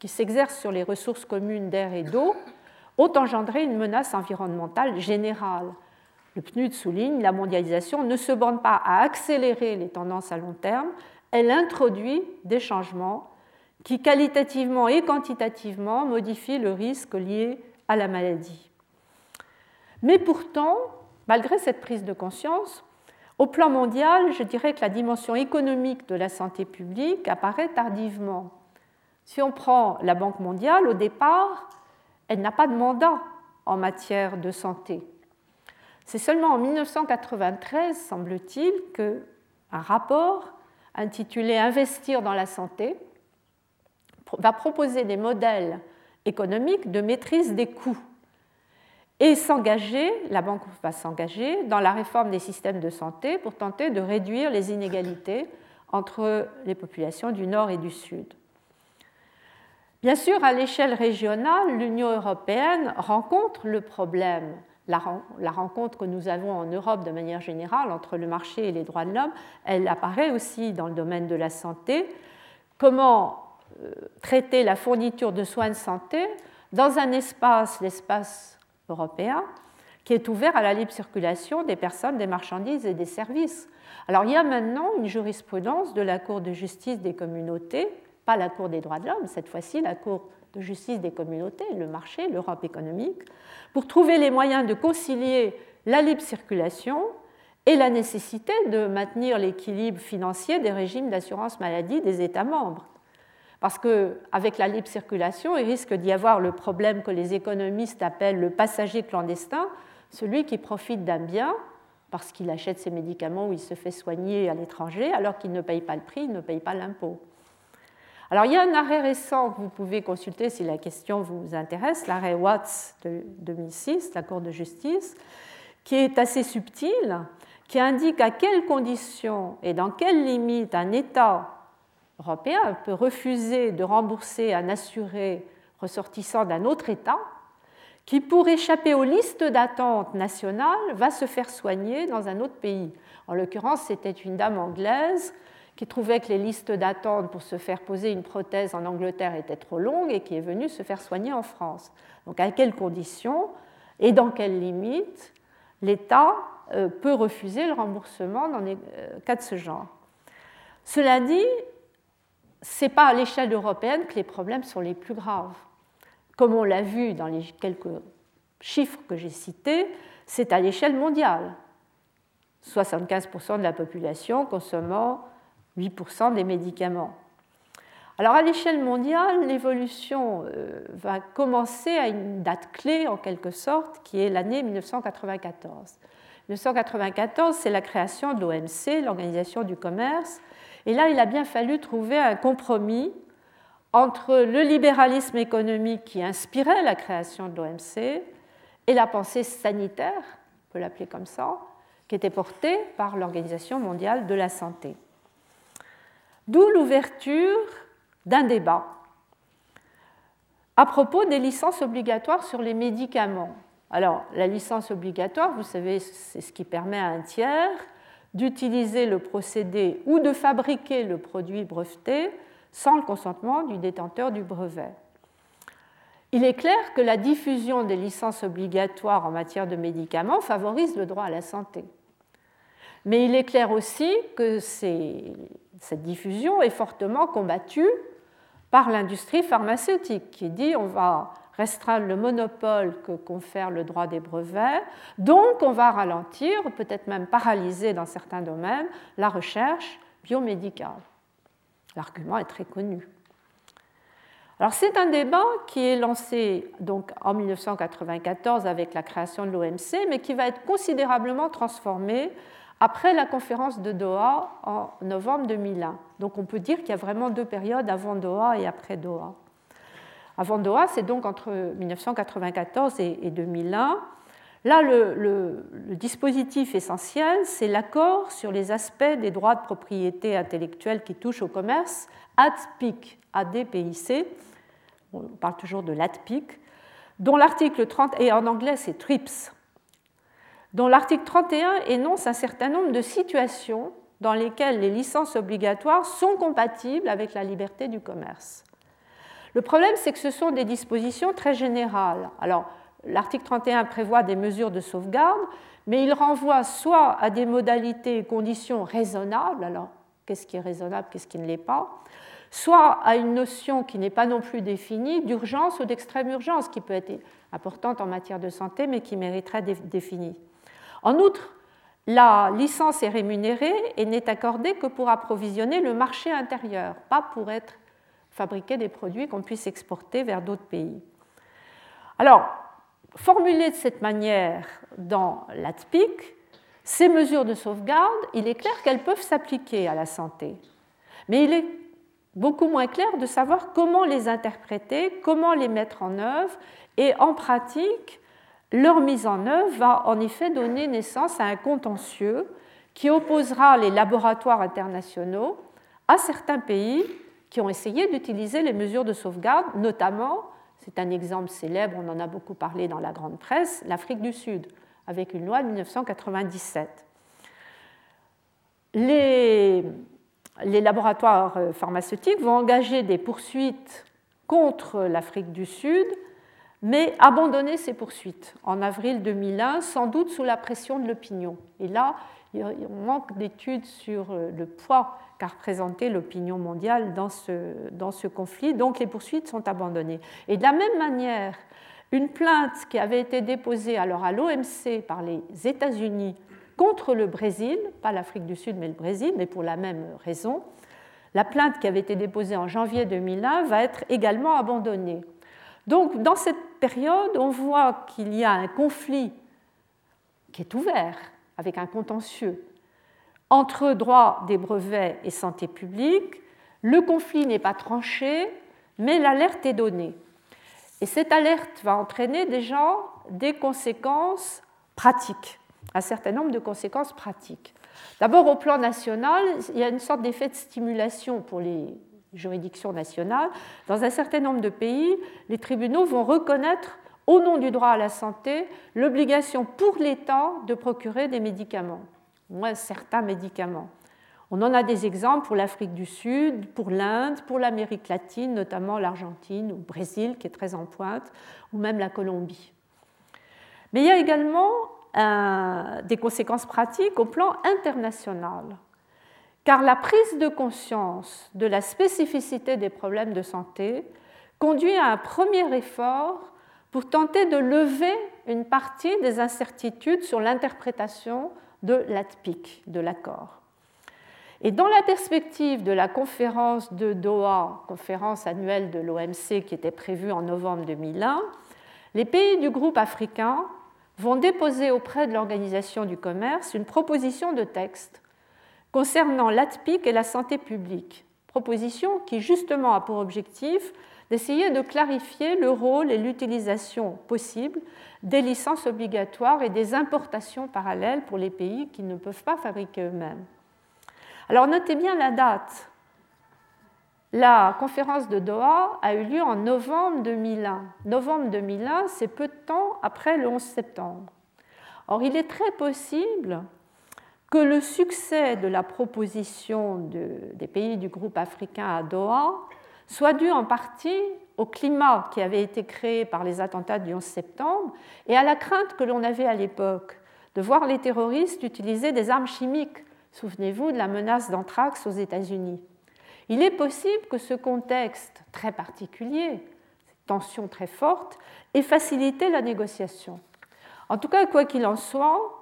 qui s'exerce sur les ressources communes d'air et d'eau ont engendré une menace environnementale générale le PNUD souligne, la mondialisation ne se borne pas à accélérer les tendances à long terme, elle introduit des changements qui qualitativement et quantitativement modifient le risque lié à la maladie. Mais pourtant, malgré cette prise de conscience, au plan mondial, je dirais que la dimension économique de la santé publique apparaît tardivement. Si on prend la Banque mondiale, au départ, elle n'a pas de mandat en matière de santé. C'est seulement en 1993, semble-t-il, qu'un rapport intitulé Investir dans la santé va proposer des modèles économiques de maîtrise des coûts et s'engager, la banque va s'engager dans la réforme des systèmes de santé pour tenter de réduire les inégalités entre les populations du Nord et du Sud. Bien sûr, à l'échelle régionale, l'Union européenne rencontre le problème la, rencontre que nous avons en Europe de manière générale entre le marché et les droits de l'homme, elle apparaît aussi dans le domaine de la santé. Comment euh, traiter la fourniture de soins de santé dans un espace, l'espace européen, qui est ouvert à la libre circulation des personnes, des marchandises et des services. Alors il y a maintenant une jurisprudence de la Cour de justice des communautés, pas la Cour des droits de l'homme, cette fois-ci la Cour de justice des communautés, le marché, l'Europe économique, pour trouver les moyens de concilier la libre circulation et la nécessité de maintenir l'équilibre financier des régimes d'assurance maladie des États membres. Parce qu'avec la libre circulation, il risque d'y avoir le problème que les économistes appellent le passager clandestin, celui qui profite d'un bien parce qu'il achète ses médicaments ou il se fait soigner à l'étranger, alors qu'il ne paye pas le prix, il ne paye pas l'impôt. Alors il y a un arrêt récent que vous pouvez consulter si la question vous intéresse, l'arrêt Watts de 2006, la Cour de justice, qui est assez subtil, qui indique à quelles conditions et dans quelles limites un État européen peut refuser de rembourser un assuré ressortissant d'un autre État qui, pour échapper aux listes d'attente nationales, va se faire soigner dans un autre pays. En l'occurrence, c'était une dame anglaise qui trouvait que les listes d'attente pour se faire poser une prothèse en Angleterre étaient trop longues et qui est venu se faire soigner en France. Donc à quelles conditions et dans quelles limites l'État euh, peut refuser le remboursement dans les euh, cas de ce genre? Cela dit, ce n'est pas à l'échelle européenne que les problèmes sont les plus graves. Comme on l'a vu dans les quelques chiffres que j'ai cités, c'est à l'échelle mondiale. 75% de la population consommant 8% des médicaments. Alors à l'échelle mondiale, l'évolution euh, va commencer à une date clé en quelque sorte, qui est l'année 1994. 1994, c'est la création de l'OMC, l'Organisation du commerce, et là il a bien fallu trouver un compromis entre le libéralisme économique qui inspirait la création de l'OMC et la pensée sanitaire, on peut l'appeler comme ça, qui était portée par l'Organisation mondiale de la santé. D'où l'ouverture d'un débat à propos des licences obligatoires sur les médicaments. Alors, la licence obligatoire, vous savez, c'est ce qui permet à un tiers d'utiliser le procédé ou de fabriquer le produit breveté sans le consentement du détenteur du brevet. Il est clair que la diffusion des licences obligatoires en matière de médicaments favorise le droit à la santé. Mais il est clair aussi que cette diffusion est fortement combattue par l'industrie pharmaceutique qui dit on va restreindre le monopole que confère le droit des brevets, donc on va ralentir, peut-être même paralyser dans certains domaines, la recherche biomédicale. L'argument est très connu. Alors c'est un débat qui est lancé donc en 1994 avec la création de l'OMC, mais qui va être considérablement transformé après la conférence de Doha en novembre 2001. Donc on peut dire qu'il y a vraiment deux périodes avant Doha et après Doha. Avant Doha, c'est donc entre 1994 et 2001. Là, le, dispositif essentiel, c'est l'accord sur les aspects des droits de propriété intellectuelle qui touchent au commerce, ADPIC, ADPIC, on parle toujours de l'ADPIC, dont l'article 30, et en anglais c'est TRIPS, dont l'article 31 énonce un certain nombre de situations dans lesquelles les licences obligatoires sont compatibles avec la liberté du commerce. Le problème, c'est que ce sont des dispositions très générales. Alors, l'article 31 prévoit des mesures de sauvegarde, mais il renvoie soit à des modalités et conditions raisonnables, alors qu'est-ce qui est raisonnable, qu'est-ce qui ne l'est pas, soit à une notion qui n'est pas non plus définie d'urgence ou d'extrême urgence, qui peut être importante en matière de santé, mais qui mériterait d'être définie. En outre, la licence est rémunérée et n'est accordée que pour approvisionner le marché intérieur, pas pour être fabriquer des produits qu'on puisse exporter vers d'autres pays. Alors, formulées de cette manière dans l'ATPIC, ces mesures de sauvegarde, il est clair qu'elles peuvent s'appliquer à la santé. Mais il est beaucoup moins clair de savoir comment les interpréter, comment les mettre en œuvre, et en pratique, leur mise en œuvre va en effet donner naissance à un contentieux qui opposera les laboratoires internationaux à certains pays qui ont essayé d'utiliser les mesures de sauvegarde, notamment, c'est un exemple célèbre, on en a beaucoup parlé dans la grande presse, l'Afrique du Sud, avec une loi de 1997. Les, laboratoires pharmaceutiques vont engager des poursuites contre l'Afrique du Sud, mais abandonner ces poursuites en avril 2001, sans doute sous la pression de l'opinion. Et là, il manque d'études sur le poids qu'a représenté l'opinion mondiale dans ce, dans ce conflit. Donc les poursuites sont abandonnées. Et de la même manière, une plainte qui avait été déposée alors à l'OMC par les États-Unis contre le Brésil, pas l'Afrique du Sud mais le Brésil, mais pour la même raison, la plainte qui avait été déposée en janvier 2001 va être également abandonnée. Donc dans cette période, on voit qu'il y a un conflit qui est ouvert avec un contentieux entre droit des brevets et santé publique, le conflit n'est pas tranché, mais l'alerte est donnée. Et cette alerte va entraîner déjà des conséquences pratiques, un certain nombre de conséquences pratiques. D'abord, au plan national, il y a une sorte d'effet de stimulation pour les juridictions nationales. Dans un certain nombre de pays, les tribunaux vont reconnaître, au nom du droit à la santé, l'obligation pour l'État de procurer des médicaments moins certains médicaments. On en a des exemples pour l'Afrique du Sud, pour l'Inde, pour l'Amérique latine, notamment l'Argentine ou le Brésil qui est très en pointe, ou même la Colombie. Mais il y a également euh, des conséquences pratiques au plan international, car la prise de conscience de la spécificité des problèmes de santé conduit à un premier effort pour tenter de lever une partie des incertitudes sur l'interprétation de l'ATPIC, de l'accord. Et dans la perspective de la conférence de Doha, conférence annuelle de l'OMC qui était prévue en novembre 2001, les pays du groupe africain vont déposer auprès de l'Organisation du commerce une proposition de texte concernant l'ATPIC et la santé publique, proposition qui justement a pour objectif d'essayer de clarifier le rôle et l'utilisation possible des licences obligatoires et des importations parallèles pour les pays qui ne peuvent pas fabriquer eux-mêmes. Alors notez bien la date. La conférence de Doha a eu lieu en novembre 2001. Novembre 2001, c'est peu de temps après le 11 septembre. Or, il est très possible que le succès de la proposition des pays du groupe africain à Doha soit dû en partie au climat qui avait été créé par les attentats du 11 septembre et à la crainte que l'on avait à l'époque de voir les terroristes utiliser des armes chimiques. Souvenez-vous de la menace d'anthrax aux États-Unis. Il est possible que ce contexte très particulier, cette tension très forte, ait facilité la négociation. En tout cas, quoi qu'il en soit,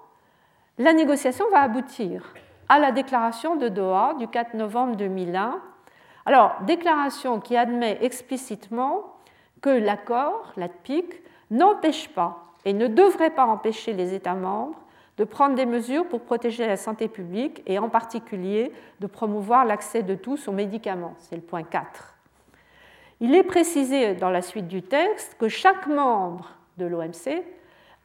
la négociation va aboutir à la déclaration de Doha du 4 novembre 2001 alors, déclaration qui admet explicitement que l'accord, l'ATPIC, n'empêche pas et ne devrait pas empêcher les États membres de prendre des mesures pour protéger la santé publique et en particulier de promouvoir l'accès de tous aux médicaments. C'est le point 4. Il est précisé dans la suite du texte que chaque membre de l'OMC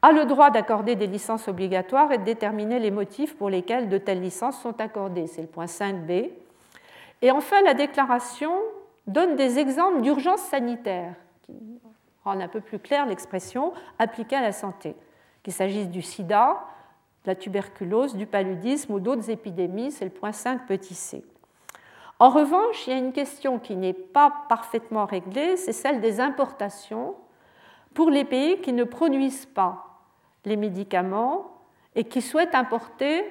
a le droit d'accorder des licences obligatoires et de déterminer les motifs pour lesquels de telles licences sont accordées. C'est le point 5b. Et enfin, la déclaration donne des exemples d'urgence sanitaire qui rendent un peu plus clair l'expression appliquée à la santé, qu'il s'agisse du sida, de la tuberculose, du paludisme ou d'autres épidémies, c'est le point 5 petit c. En revanche, il y a une question qui n'est pas parfaitement réglée, c'est celle des importations pour les pays qui ne produisent pas les médicaments et qui souhaitent importer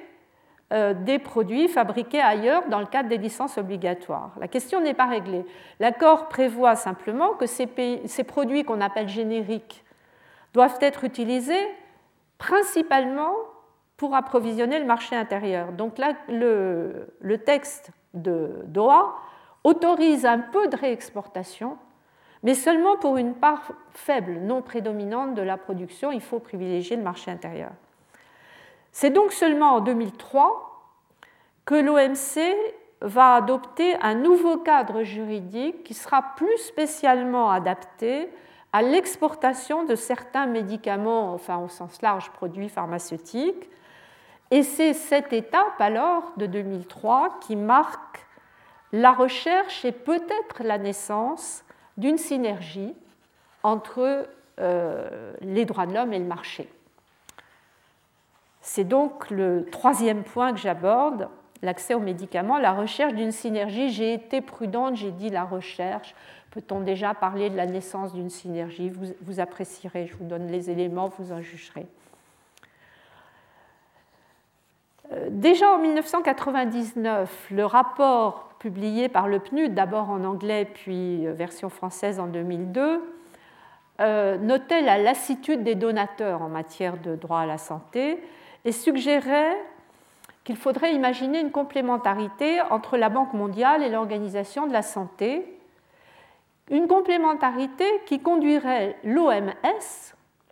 euh, des produits fabriqués ailleurs dans le cadre des licences obligatoires. La question n'est pas réglée. L'accord prévoit simplement que ces, produits qu'on appelle génériques doivent être utilisés principalement pour approvisionner le marché intérieur. Donc le, le texte de Doha autorise un peu de réexportation, mais seulement pour une part faible, non prédominante de la production. Il faut privilégier le marché intérieur. C'est donc seulement en 2003 que l'OMC va adopter un nouveau cadre juridique qui sera plus spécialement adapté à l'exportation de certains médicaments, enfin au sens large produits pharmaceutiques. Et c'est cette étape alors de 2003 qui marque la recherche et peut-être la naissance d'une synergie entre euh, les droits de l'homme et le marché. C'est donc le troisième point que j'aborde, l'accès aux médicaments, la recherche d'une synergie. J'ai été prudente, j'ai dit la recherche. Peut-on déjà parler de la naissance d'une synergie? Vous, apprécierez, je vous donne les éléments, vous en jugerez. Euh, déjà en 1999, le rapport publié par le PNUD, d'abord en anglais puis euh, version française en 2002, euh, notait la lassitude des donateurs en matière de droit à la santé et suggérait qu'il faudrait imaginer une complémentarité entre la Banque mondiale et l'Organisation de la santé, une complémentarité qui conduirait l'OMS,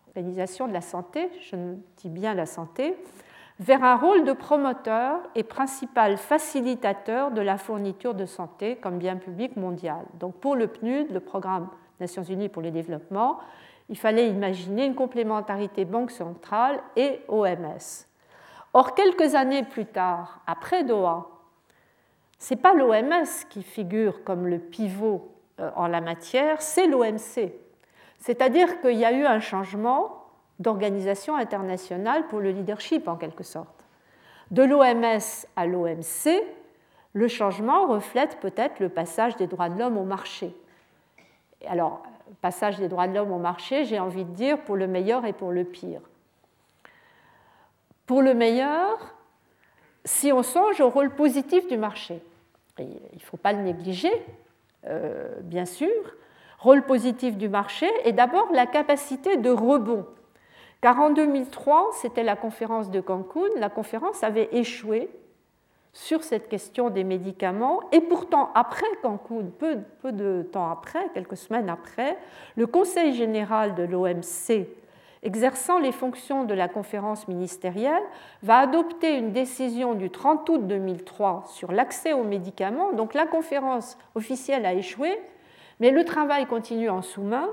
l'Organisation de la santé, je dis bien la santé, vers un rôle de promoteur et principal facilitateur de la fourniture de santé comme bien public mondial. Donc pour le PNUD, le Programme Nations Unies pour le développement, il fallait imaginer une complémentarité Banque centrale et OMS. Or, quelques années plus tard, après Doha, ce n'est pas l'OMS qui figure comme le pivot euh, en la matière, c'est l'OMC. C'est-à-dire qu'il y a eu un changement d'organisation internationale pour le leadership, en quelque sorte. De l'OMS à l'OMC, le changement reflète peut-être le passage des droits de l'homme au marché. Alors, passage des droits de l'homme au marché, j'ai envie de dire pour le meilleur et pour le pire. Pour le meilleur, si on songe au rôle positif du marché, il ne faut pas le négliger, euh, bien sûr, rôle positif du marché est d'abord la capacité de rebond. Car en 2003, c'était la conférence de Cancun, la conférence avait échoué sur cette question des médicaments. Et pourtant, après Cancun, peu, de temps après, quelques semaines après, le Conseil général de l'OMC, exerçant les fonctions de la conférence ministérielle, va adopter une décision du 30 août 2003 sur l'accès aux médicaments. Donc la conférence officielle a échoué, mais le travail continue en sous-main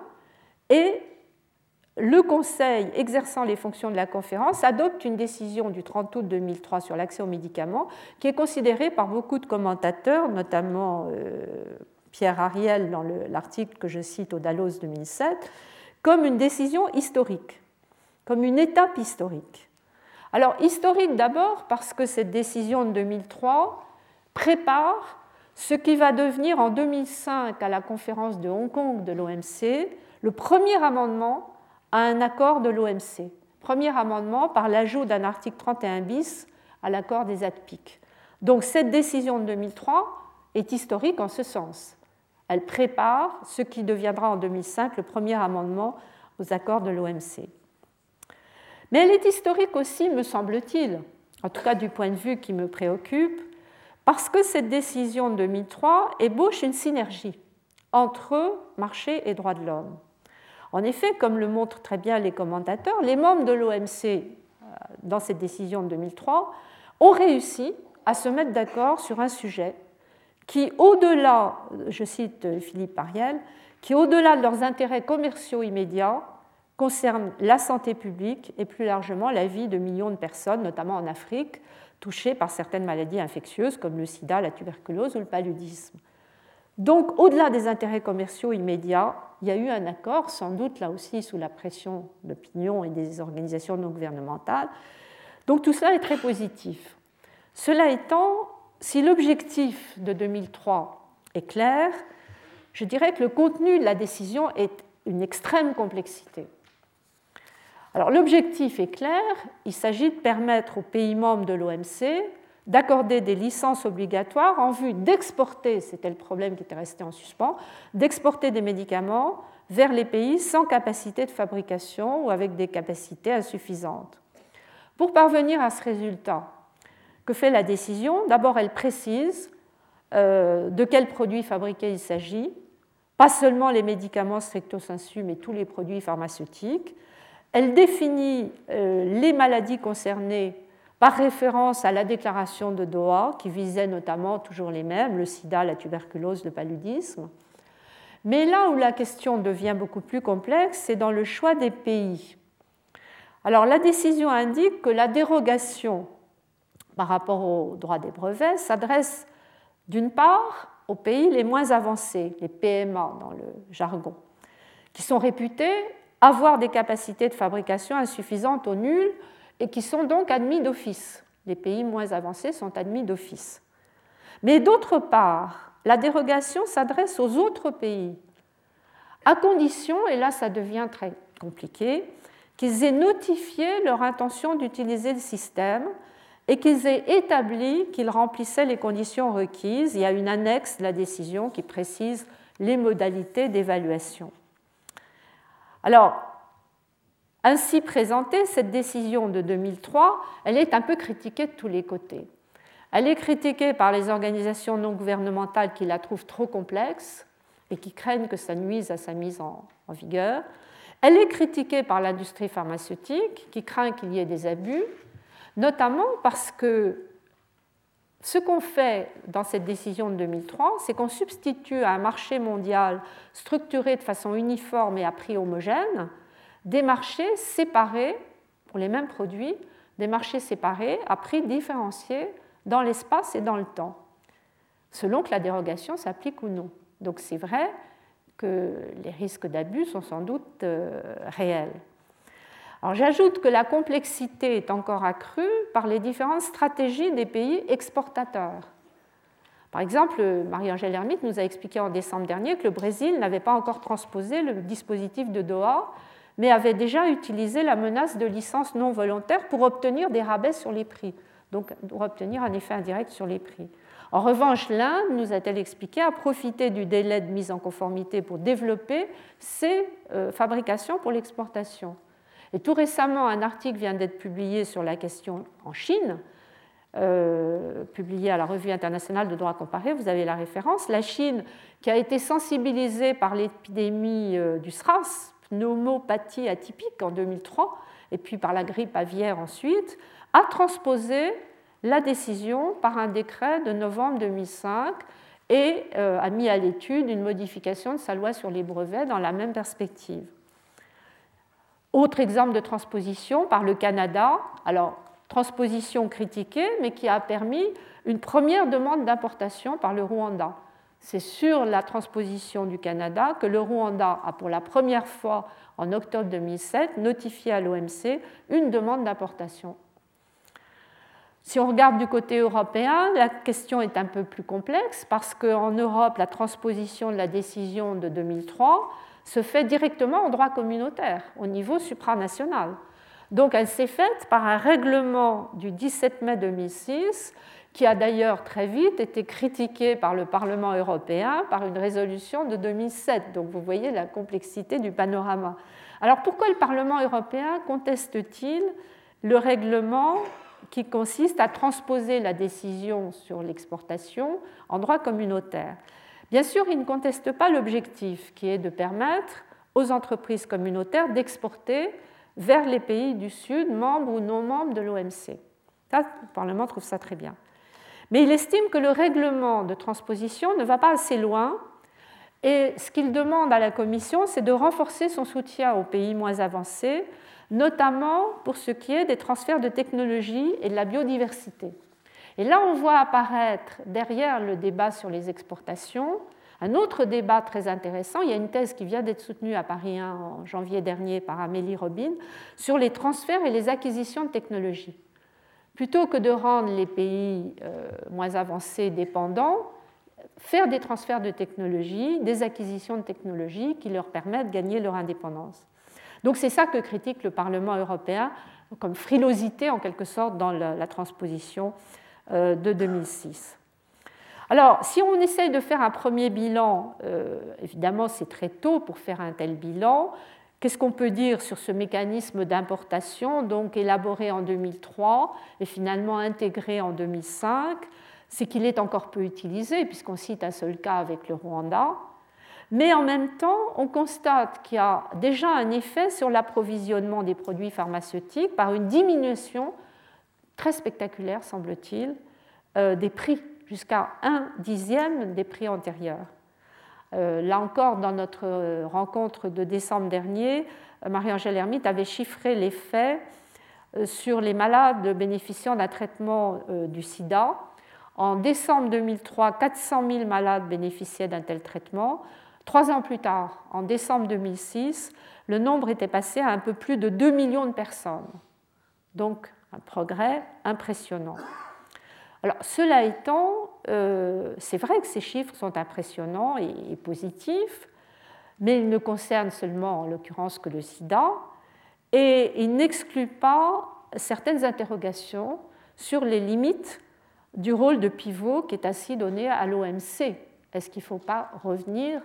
et le Conseil exerçant les fonctions de la conférence adopte une décision du 30 août 2003 sur l'accès aux médicaments qui est considérée par beaucoup de commentateurs, notamment euh, Pierre Ariel dans l'article que je cite au Dallos 2007, comme une décision historique, comme une étape historique. Alors historique d'abord parce que cette décision de 2003 prépare ce qui va devenir en 2005 à la conférence de Hong Kong de l'OMC le premier amendement à un accord de l'OMC. Premier amendement par l'ajout d'un article 31 bis à l'accord des ADPIC. Donc cette décision de 2003 est historique en ce sens. Elle prépare ce qui deviendra en 2005 le premier amendement aux accords de l'OMC. Mais elle est historique aussi, me semble-t-il, en tout cas du point de vue qui me préoccupe, parce que cette décision de 2003 ébauche une synergie entre marché et droits de l'homme. En effet, comme le montrent très bien les commentateurs, les membres de l'OMC, euh, dans cette décision de 2003, ont réussi à se mettre d'accord sur un sujet qui, au-delà, je cite Philippe Pariel, qui, au-delà de leurs intérêts commerciaux immédiats, concerne la santé publique et plus largement la vie de millions de personnes, notamment en Afrique, touchées par certaines maladies infectieuses comme le sida, la tuberculose ou le paludisme. Donc, au-delà des intérêts commerciaux immédiats, il y a eu un accord, sans doute là aussi sous la pression d'opinion et des organisations non gouvernementales. Donc tout cela est très positif. Cela étant, si l'objectif de 2003 est clair, je dirais que le contenu de la décision est une extrême complexité. Alors l'objectif est clair, il s'agit de permettre aux pays membres de l'OMC d'accorder des licences obligatoires en vue d'exporter, c'était le problème qui était resté en suspens, d'exporter des médicaments vers les pays sans capacité de fabrication ou avec des capacités insuffisantes. Pour parvenir à ce résultat, que fait la décision? D'abord, elle précise euh, de quels produits fabriqués il s'agit, pas seulement les médicaments stricto sensu, mais tous les produits pharmaceutiques. Elle définit euh, les maladies concernées par référence à la déclaration de Doha, qui visait notamment toujours les mêmes, le sida, la tuberculose, le paludisme. Mais là où la question devient beaucoup plus complexe, c'est dans le choix des pays. Alors la décision indique que la dérogation par rapport au droit des brevets s'adresse d'une part aux pays les moins avancés, les PMA dans le jargon, qui sont réputés avoir des capacités de fabrication insuffisantes ou nulles et qui sont donc admis d'office. Les pays moins avancés sont admis d'office. Mais d'autre part, la dérogation s'adresse aux autres pays, à condition, et là ça devient très compliqué, qu'ils aient notifié leur intention d'utiliser le système et qu'ils aient établi qu'ils remplissaient les conditions requises. Il y a une annexe de la décision qui précise les modalités d'évaluation. Alors, ainsi présentée, cette décision de 2003, elle est un peu critiquée de tous les côtés. Elle est critiquée par les organisations non gouvernementales qui la trouvent trop complexe et qui craignent que ça nuise à sa mise en, vigueur. Elle est critiquée par l'industrie pharmaceutique qui craint qu'il y ait des abus, notamment parce que ce qu'on fait dans cette décision de 2003, c'est qu'on substitue à un marché mondial structuré de façon uniforme et à prix homogène des marchés séparés pour les mêmes produits, des marchés séparés à prix différenciés dans l'espace et dans le temps, selon que la dérogation s'applique ou non. Donc c'est vrai que les risques d'abus sont sans doute euh, réels. Alors j'ajoute que la complexité est encore accrue par les différentes stratégies des pays exportateurs. Par exemple, Marie-Angèle Hermite nous a expliqué en décembre dernier que le Brésil n'avait pas encore transposé le dispositif de Doha mais avait déjà utilisé la menace de licence non volontaire pour obtenir des rabais sur les prix, donc pour obtenir un effet indirect sur les prix. En revanche, l'Inde, nous a-t-elle expliqué, a profité du délai de mise en conformité pour développer ses euh, fabrications pour l'exportation. Et tout récemment, un article vient d'être publié sur la question en Chine, euh, publié à la Revue internationale de droit comparé, vous avez la référence. La Chine, qui a été sensibilisée par l'épidémie euh, du SRAS, pneumopathie atypique en 2003, et puis par la grippe aviaire ensuite, a transposé la décision par un décret de novembre 2005 et euh, a mis à l'étude une modification de sa loi sur les brevets dans la même perspective. Autre exemple de transposition par le Canada. Alors, transposition critiquée, mais qui a permis une première demande d'importation par le Rwanda. C'est sur la transposition du Canada que le Rwanda a pour la première fois en octobre 2007 notifié à l'OMC une demande d'importation. Si on regarde du côté européen, la question est un peu plus complexe parce qu'en Europe, la transposition de la décision de 2003 se fait directement en droit communautaire, au niveau supranational. Donc elle s'est faite par un règlement du 17 mai 2006 qui a d'ailleurs très vite été critiqué par le Parlement européen par une résolution de 2007. Donc vous voyez la complexité du panorama. Alors pourquoi le Parlement européen conteste-t-il le règlement qui consiste à transposer la décision sur l'exportation en droit communautaire? Bien sûr, il ne conteste pas l'objectif qui est de permettre aux entreprises communautaires d'exporter vers les pays du Sud, membres ou non membres de l'OMC. le Parlement trouve ça très bien. Mais il estime que le règlement de transposition ne va pas assez loin et ce qu'il demande à la Commission, c'est de renforcer son soutien aux pays moins avancés, notamment pour ce qui est des transferts de technologie et de la biodiversité. Et là, on voit apparaître derrière le débat sur les exportations un autre débat très intéressant, il y a une thèse qui vient d'être soutenue à Paris 1 en janvier dernier par Amélie Robin sur les transferts et les acquisitions de technologies. Plutôt que de rendre les pays euh, moins avancés dépendants, faire des transferts de technologies, des acquisitions de technologies qui leur permettent de gagner leur indépendance. Donc c'est ça que critique le Parlement européen comme frilosité en quelque sorte dans la, transposition euh, de 2006. Alors, si on essaye de faire un premier bilan, euh, évidemment c'est très tôt pour faire un tel bilan, Qu'est-ce qu'on peut dire sur ce mécanisme d'importation, donc élaboré en 2003 et finalement intégré en 2005 C'est qu'il est encore peu utilisé, puisqu'on cite un seul cas avec le Rwanda. Mais en même temps, on constate qu'il y a déjà un effet sur l'approvisionnement des produits pharmaceutiques par une diminution très spectaculaire, semble-t-il, euh, des prix jusqu'à un dixième des prix antérieurs. Euh, là encore, dans notre rencontre de décembre dernier, Marie-Angèle Hermite avait chiffré l'effet euh, sur les malades bénéficiant d'un traitement euh, du sida. En décembre 2003, 400 000 malades bénéficiaient d'un tel traitement. Trois ans plus tard, en décembre 2006, le nombre était passé à un peu plus de 2 millions de personnes. Donc un progrès impressionnant. Alors, cela étant, euh, c'est vrai que ces chiffres sont impressionnants et, positifs, mais ils ne concernent seulement, en l'occurrence, que le sida, et ils n'excluent pas certaines interrogations sur les limites du rôle de pivot qui est ainsi donné à l'OMC. Est-ce qu'il ne faut pas revenir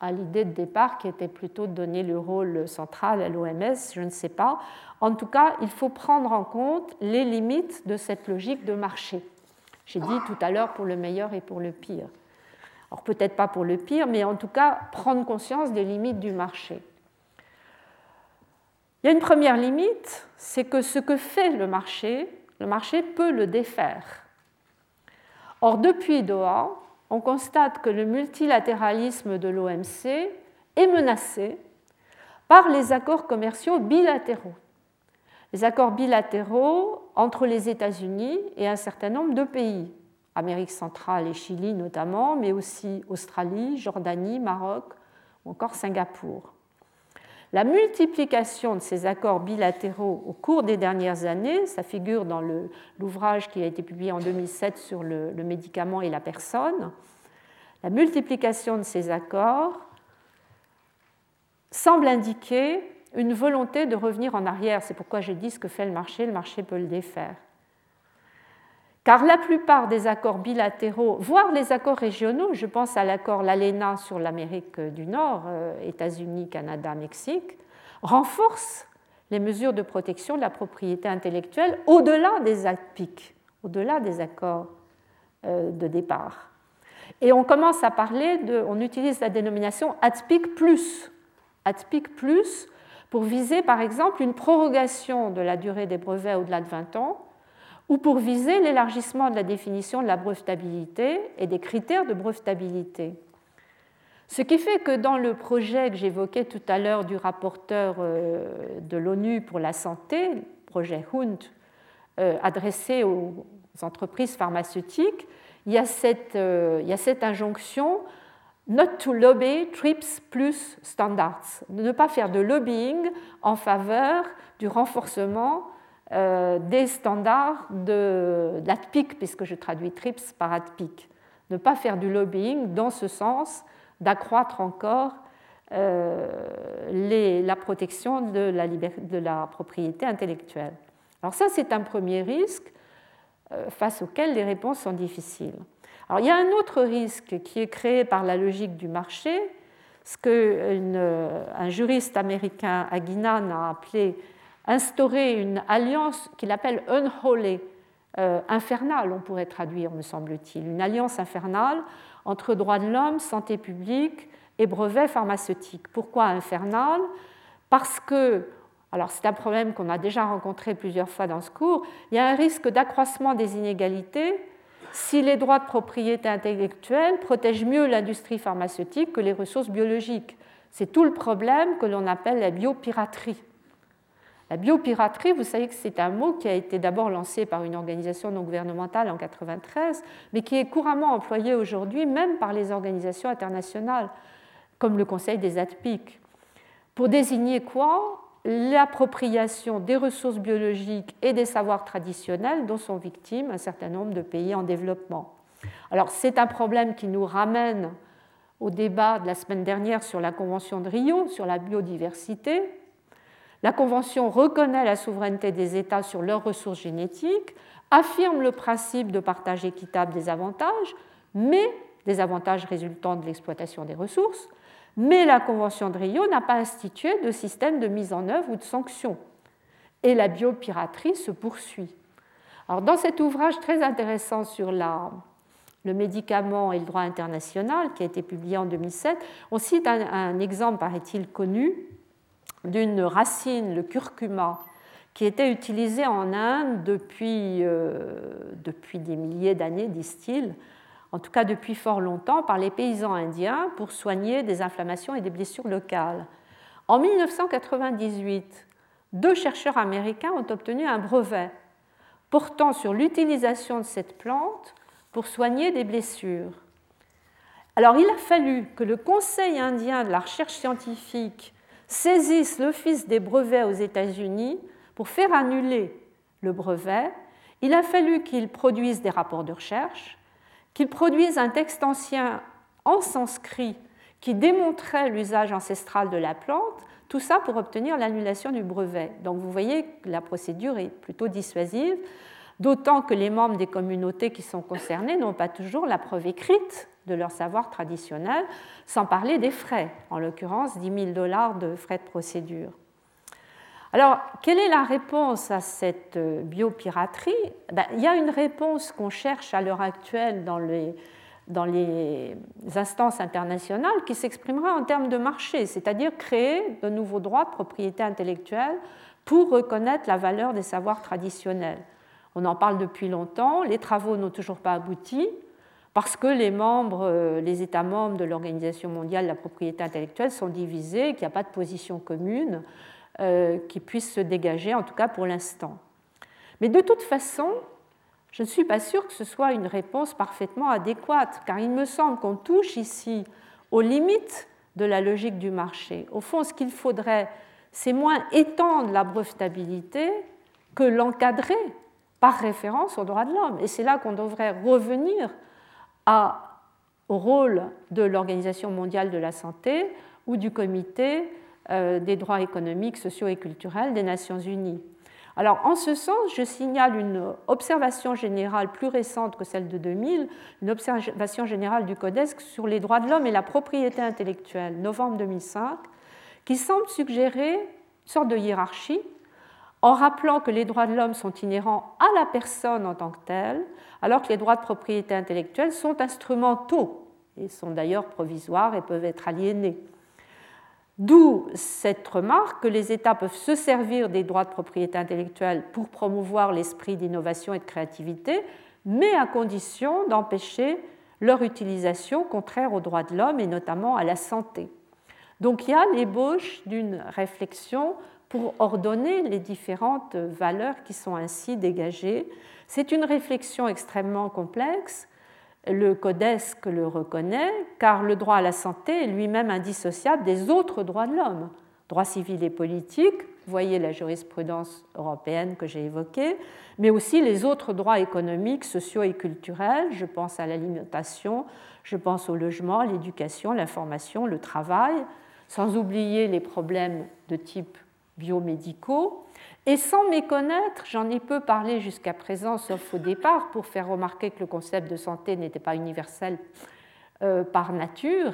à l'idée de départ qui était plutôt de donner le rôle central à l'OMS Je ne sais pas. En tout cas, il faut prendre en compte les limites de cette logique de marché. J'ai dit tout à l'heure pour le meilleur et pour le pire. Alors peut-être pas pour le pire, mais en tout cas prendre conscience des limites du marché. Il y a une première limite, c'est que ce que fait le marché, le marché peut le défaire. Or, depuis Doha, on constate que le multilatéralisme de l'OMC est menacé par les accords commerciaux bilatéraux les accords bilatéraux entre les États-Unis et un certain nombre de pays, Amérique centrale et Chili notamment, mais aussi Australie, Jordanie, Maroc ou encore Singapour. La multiplication de ces accords bilatéraux au cours des dernières années, ça figure dans l'ouvrage qui a été publié en 2007 sur le, le médicament et la personne, la multiplication de ces accords semble indiquer une volonté de revenir en arrière. C'est pourquoi je dis ce que fait le marché, le marché peut le défaire. Car la plupart des accords bilatéraux, voire les accords régionaux, je pense à l'accord LALENA sur l'Amérique du Nord, euh, États-Unis, Canada, Mexique, renforcent les mesures de protection de la propriété intellectuelle au-delà des APIC, au-delà des accords euh, de départ. Et on commence à parler de, on utilise la dénomination ATPIC plus, ATPIC plus pour viser par exemple une prorogation de la durée des brevets au-delà de 20 ans ou pour viser l'élargissement de la définition de la brevetabilité et des critères de brevetabilité. Ce qui fait que dans le projet que j'évoquais tout à l'heure du rapporteur euh, de l'ONU pour la santé, projet HUNT, euh, adressé aux entreprises pharmaceutiques, il y a cette, euh, il y a cette injonction not to lobby TRIPS plus standards, ne pas faire de lobbying en faveur du renforcement des standards de, l'ATPIC, puisque je traduis TRIPS par ATPIC. Ne pas faire du lobbying dans ce sens d'accroître encore euh, la protection de la, de la, propriété intellectuelle. Alors ça, c'est un premier risque euh, face auquel les réponses sont difficiles. Alors il y a un autre risque qui est créé par la logique du marché, ce qu'un euh, juriste américain, Aguinan, a appelé instaurer une alliance qu'il appelle unholy, infernale, on pourrait traduire, me semble-t-il, une alliance infernale entre droits de l'homme, santé publique et brevets pharmaceutiques. Pourquoi infernal Parce que, alors c'est un problème qu'on a déjà rencontré plusieurs fois dans ce cours, il y a un risque d'accroissement des inégalités si les droits de propriété intellectuelle protègent mieux l'industrie pharmaceutique que les ressources biologiques. C'est tout le problème que l'on appelle la biopiraterie. La biopiraterie, vous savez que c'est un mot qui a été d'abord lancé par une organisation non gouvernementale en 1993, mais qui est couramment employé aujourd'hui même par les organisations internationales, comme le Conseil des ATPIC. Pour désigner quoi? L'appropriation des ressources biologiques et des savoirs traditionnels dont sont victimes un certain nombre de pays en développement. Alors c'est un problème qui nous ramène au débat de la semaine dernière sur la Convention de Rio sur la biodiversité, la Convention reconnaît la souveraineté des États sur leurs ressources génétiques, affirme le principe de partage équitable des avantages, mais des avantages résultant de l'exploitation des ressources, mais la Convention de Rio n'a pas institué de système de mise en œuvre ou de sanctions. Et la biopiraterie se poursuit. Dans cet ouvrage très intéressant sur la, le médicament et le droit international, qui a été publié en 2007, on cite un, un exemple, paraît-il, connu, d'une racine, le curcuma, qui était utilisée en Inde depuis, euh, depuis des milliers d'années, disent-ils, en tout cas depuis fort longtemps, par les paysans indiens pour soigner des inflammations et des blessures locales. En 1998, deux chercheurs américains ont obtenu un brevet portant sur l'utilisation de cette plante pour soigner des blessures. Alors il a fallu que le Conseil indien de la recherche scientifique saisissent l'Office des brevets aux États-Unis pour faire annuler le brevet, il a fallu qu'ils produisent des rapports de recherche, qu'ils produisent un texte ancien en sanskrit qui démontrait l'usage ancestral de la plante, tout ça pour obtenir l'annulation du brevet. Donc vous voyez que la procédure est plutôt dissuasive, d'autant que les membres des communautés qui sont concernées n'ont pas toujours la preuve écrite de leur savoir traditionnel, sans parler des frais, en l'occurrence 10 000 dollars de frais de procédure. Alors, quelle est la réponse à cette euh, biopiraterie? Ben, Il y a une réponse qu'on cherche à l'heure actuelle dans les, instances internationales qui s'exprimera en termes de marché, c'est-à-dire créer de nouveaux droits de propriété intellectuelle pour reconnaître la valeur des savoirs traditionnels. On en parle depuis longtemps, les travaux n'ont toujours pas abouti, parce que les euh, les États membres de l'Organisation mondiale de la propriété intellectuelle sont divisés, qu'il n'y a pas de position commune qui puisse se dégager, en tout cas pour l'instant. Mais de toute façon, je ne suis pas sûre que ce soit une réponse parfaitement adéquate, car il me semble qu'on touche ici aux limites de la logique du marché. Au fond, ce qu'il faudrait, c'est moins étendre la brevetabilité que l'encadrer par référence aux droits de l'homme. Et c'est là qu'on devrait revenir au rôle de l'Organisation mondiale de la santé ou du Comité euh, des droits économiques, sociaux et culturels des Nations unies. Alors, en ce sens, je signale une observation générale plus récente que celle de 2000, une observation générale du CODESC sur les droits de l'homme et la propriété intellectuelle, novembre 2005, qui semble suggérer une sorte de hiérarchie en rappelant que les droits de l'homme sont inhérents à la personne en tant que telle, alors que les droits de propriété intellectuelle sont instrumentaux et sont d'ailleurs provisoires et peuvent être aliénés. D'où cette remarque que les États peuvent se servir des droits de propriété intellectuelle pour promouvoir l'esprit d'innovation et de créativité, mais à condition d'empêcher leur utilisation contraire aux droits de l'homme et notamment à la santé. Donc il y a l'ébauche d'une réflexion pour ordonner les différentes valeurs qui sont ainsi dégagées. C'est une réflexion extrêmement complexe. Le codesque le reconnaît, car le droit à la santé est lui-même indissociable des autres droits de l'homme, droits civils et politiques, voyez la jurisprudence européenne que j'ai évoquée, mais aussi les autres droits économiques, sociaux et culturels, je pense à l'alimentation, je pense au logement, l'éducation, l'information, le travail, sans oublier les problèmes de type biomédicaux. Et sans méconnaître, j'en ai peu parlé jusqu'à présent, sauf au départ, pour faire remarquer que le concept de santé n'était pas universel euh, par nature,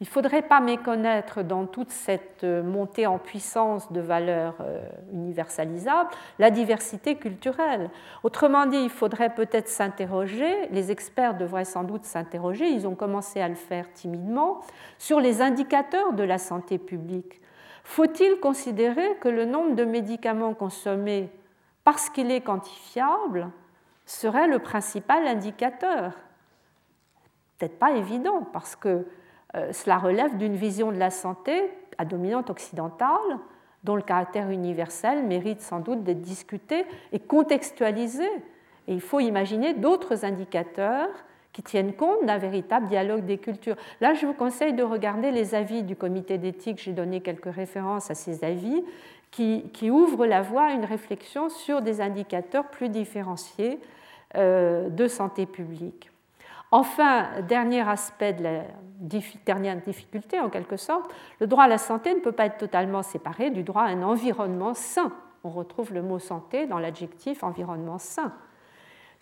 il ne faudrait pas méconnaître dans toute cette euh, montée en puissance de valeurs euh, universalisables la diversité culturelle. Autrement dit, il faudrait peut-être s'interroger, les experts devraient sans doute s'interroger, ils ont commencé à le faire timidement, sur les indicateurs de la santé publique. Faut-il considérer que le nombre de médicaments consommés, parce qu'il est quantifiable, serait le principal indicateur? Peut-être pas évident, parce que euh, cela relève d'une vision de la santé à dominante occidentale, dont le caractère universel mérite sans doute d'être discuté et contextualisé. Et il faut imaginer d'autres indicateurs qui tiennent compte d'un véritable dialogue des cultures. Là, je vous conseille de regarder les avis du comité d'éthique. J'ai donné quelques références à ces avis qui, ouvrent la voie à une réflexion sur des indicateurs plus différenciés euh, de santé publique. Enfin, dernier aspect de la dernière difficulté en quelque sorte, le droit à la santé ne peut pas être totalement séparé du droit à un environnement sain. On retrouve le mot santé dans l'adjectif environnement sain,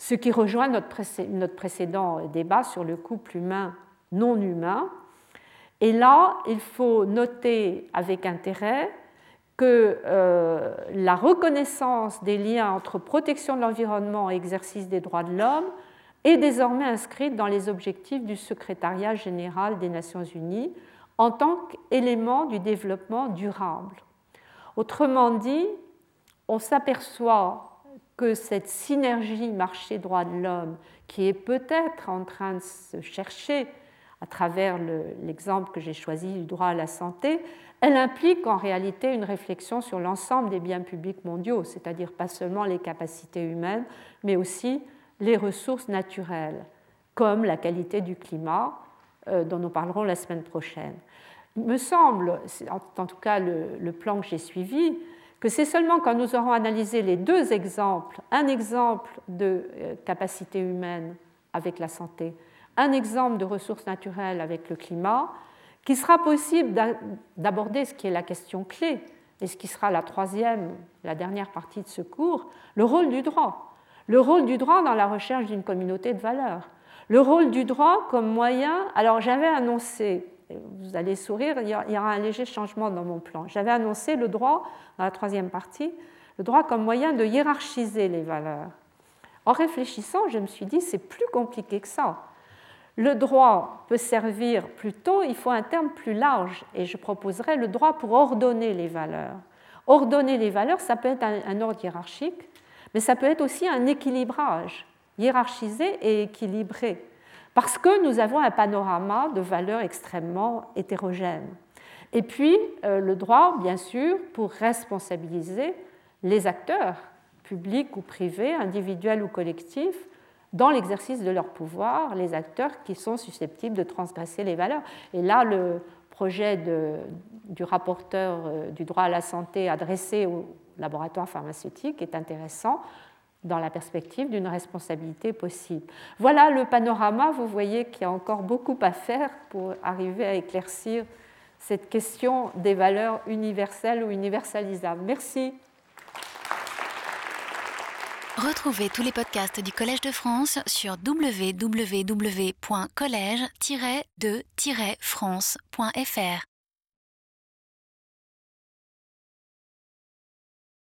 ce qui rejoint notre, précédent débat sur le couple humain-non humain. Et là, il faut noter avec intérêt que euh, la reconnaissance des liens entre protection de l'environnement et exercice des droits de l'homme est désormais inscrite dans les objectifs du secrétariat général des Nations Unies en tant qu'élément du développement durable. Autrement dit, on s'aperçoit que cette synergie marché-droit de l'homme, qui est peut-être en train de se chercher à travers l'exemple que j'ai choisi du droit à la santé, elle implique en réalité une réflexion sur l'ensemble des biens publics mondiaux, c'est-à-dire pas seulement les capacités humaines, mais aussi les ressources naturelles, comme la qualité du climat, euh, dont nous parlerons la semaine prochaine. Il me semble, en tout cas le, plan que j'ai suivi, que c'est seulement quand nous aurons analysé les deux exemples, un exemple de euh, capacité humaine avec la santé, un exemple de ressources naturelles avec le climat, qu'il sera possible d'aborder ce qui est la question clé, et ce qui sera la troisième, la dernière partie de ce cours, le rôle du droit le rôle du droit dans la recherche d'une communauté de valeurs. Le rôle du droit comme moyen. Alors j'avais annoncé, vous allez sourire, il y aura un léger changement dans mon plan. J'avais annoncé le droit, dans la troisième partie, le droit comme moyen de hiérarchiser les valeurs. En réfléchissant, je me suis dit, c'est plus compliqué que ça. Le droit peut servir plutôt, il faut un terme plus large, et je proposerai le droit pour ordonner les valeurs. Ordonner les valeurs, ça peut être un ordre hiérarchique, mais ça peut être aussi un équilibrage hiérarchisé et équilibré, parce que nous avons un panorama de valeurs extrêmement hétérogènes. Et puis, euh, le droit, bien sûr, pour responsabiliser les acteurs, publics ou privés, individuels ou collectifs, dans l'exercice de leur pouvoir, les acteurs qui sont susceptibles de transgresser les valeurs. Et là, le projet du rapporteur euh, du droit à la santé adressé aux laboratoire pharmaceutique est intéressant dans la perspective d'une responsabilité possible. Voilà le panorama. Vous voyez qu'il y a encore beaucoup à faire pour arriver à éclaircir cette question des valeurs universelles ou universalisables. Merci. Retrouvez tous les podcasts du Collège de France sur www.collège-de-france.fr.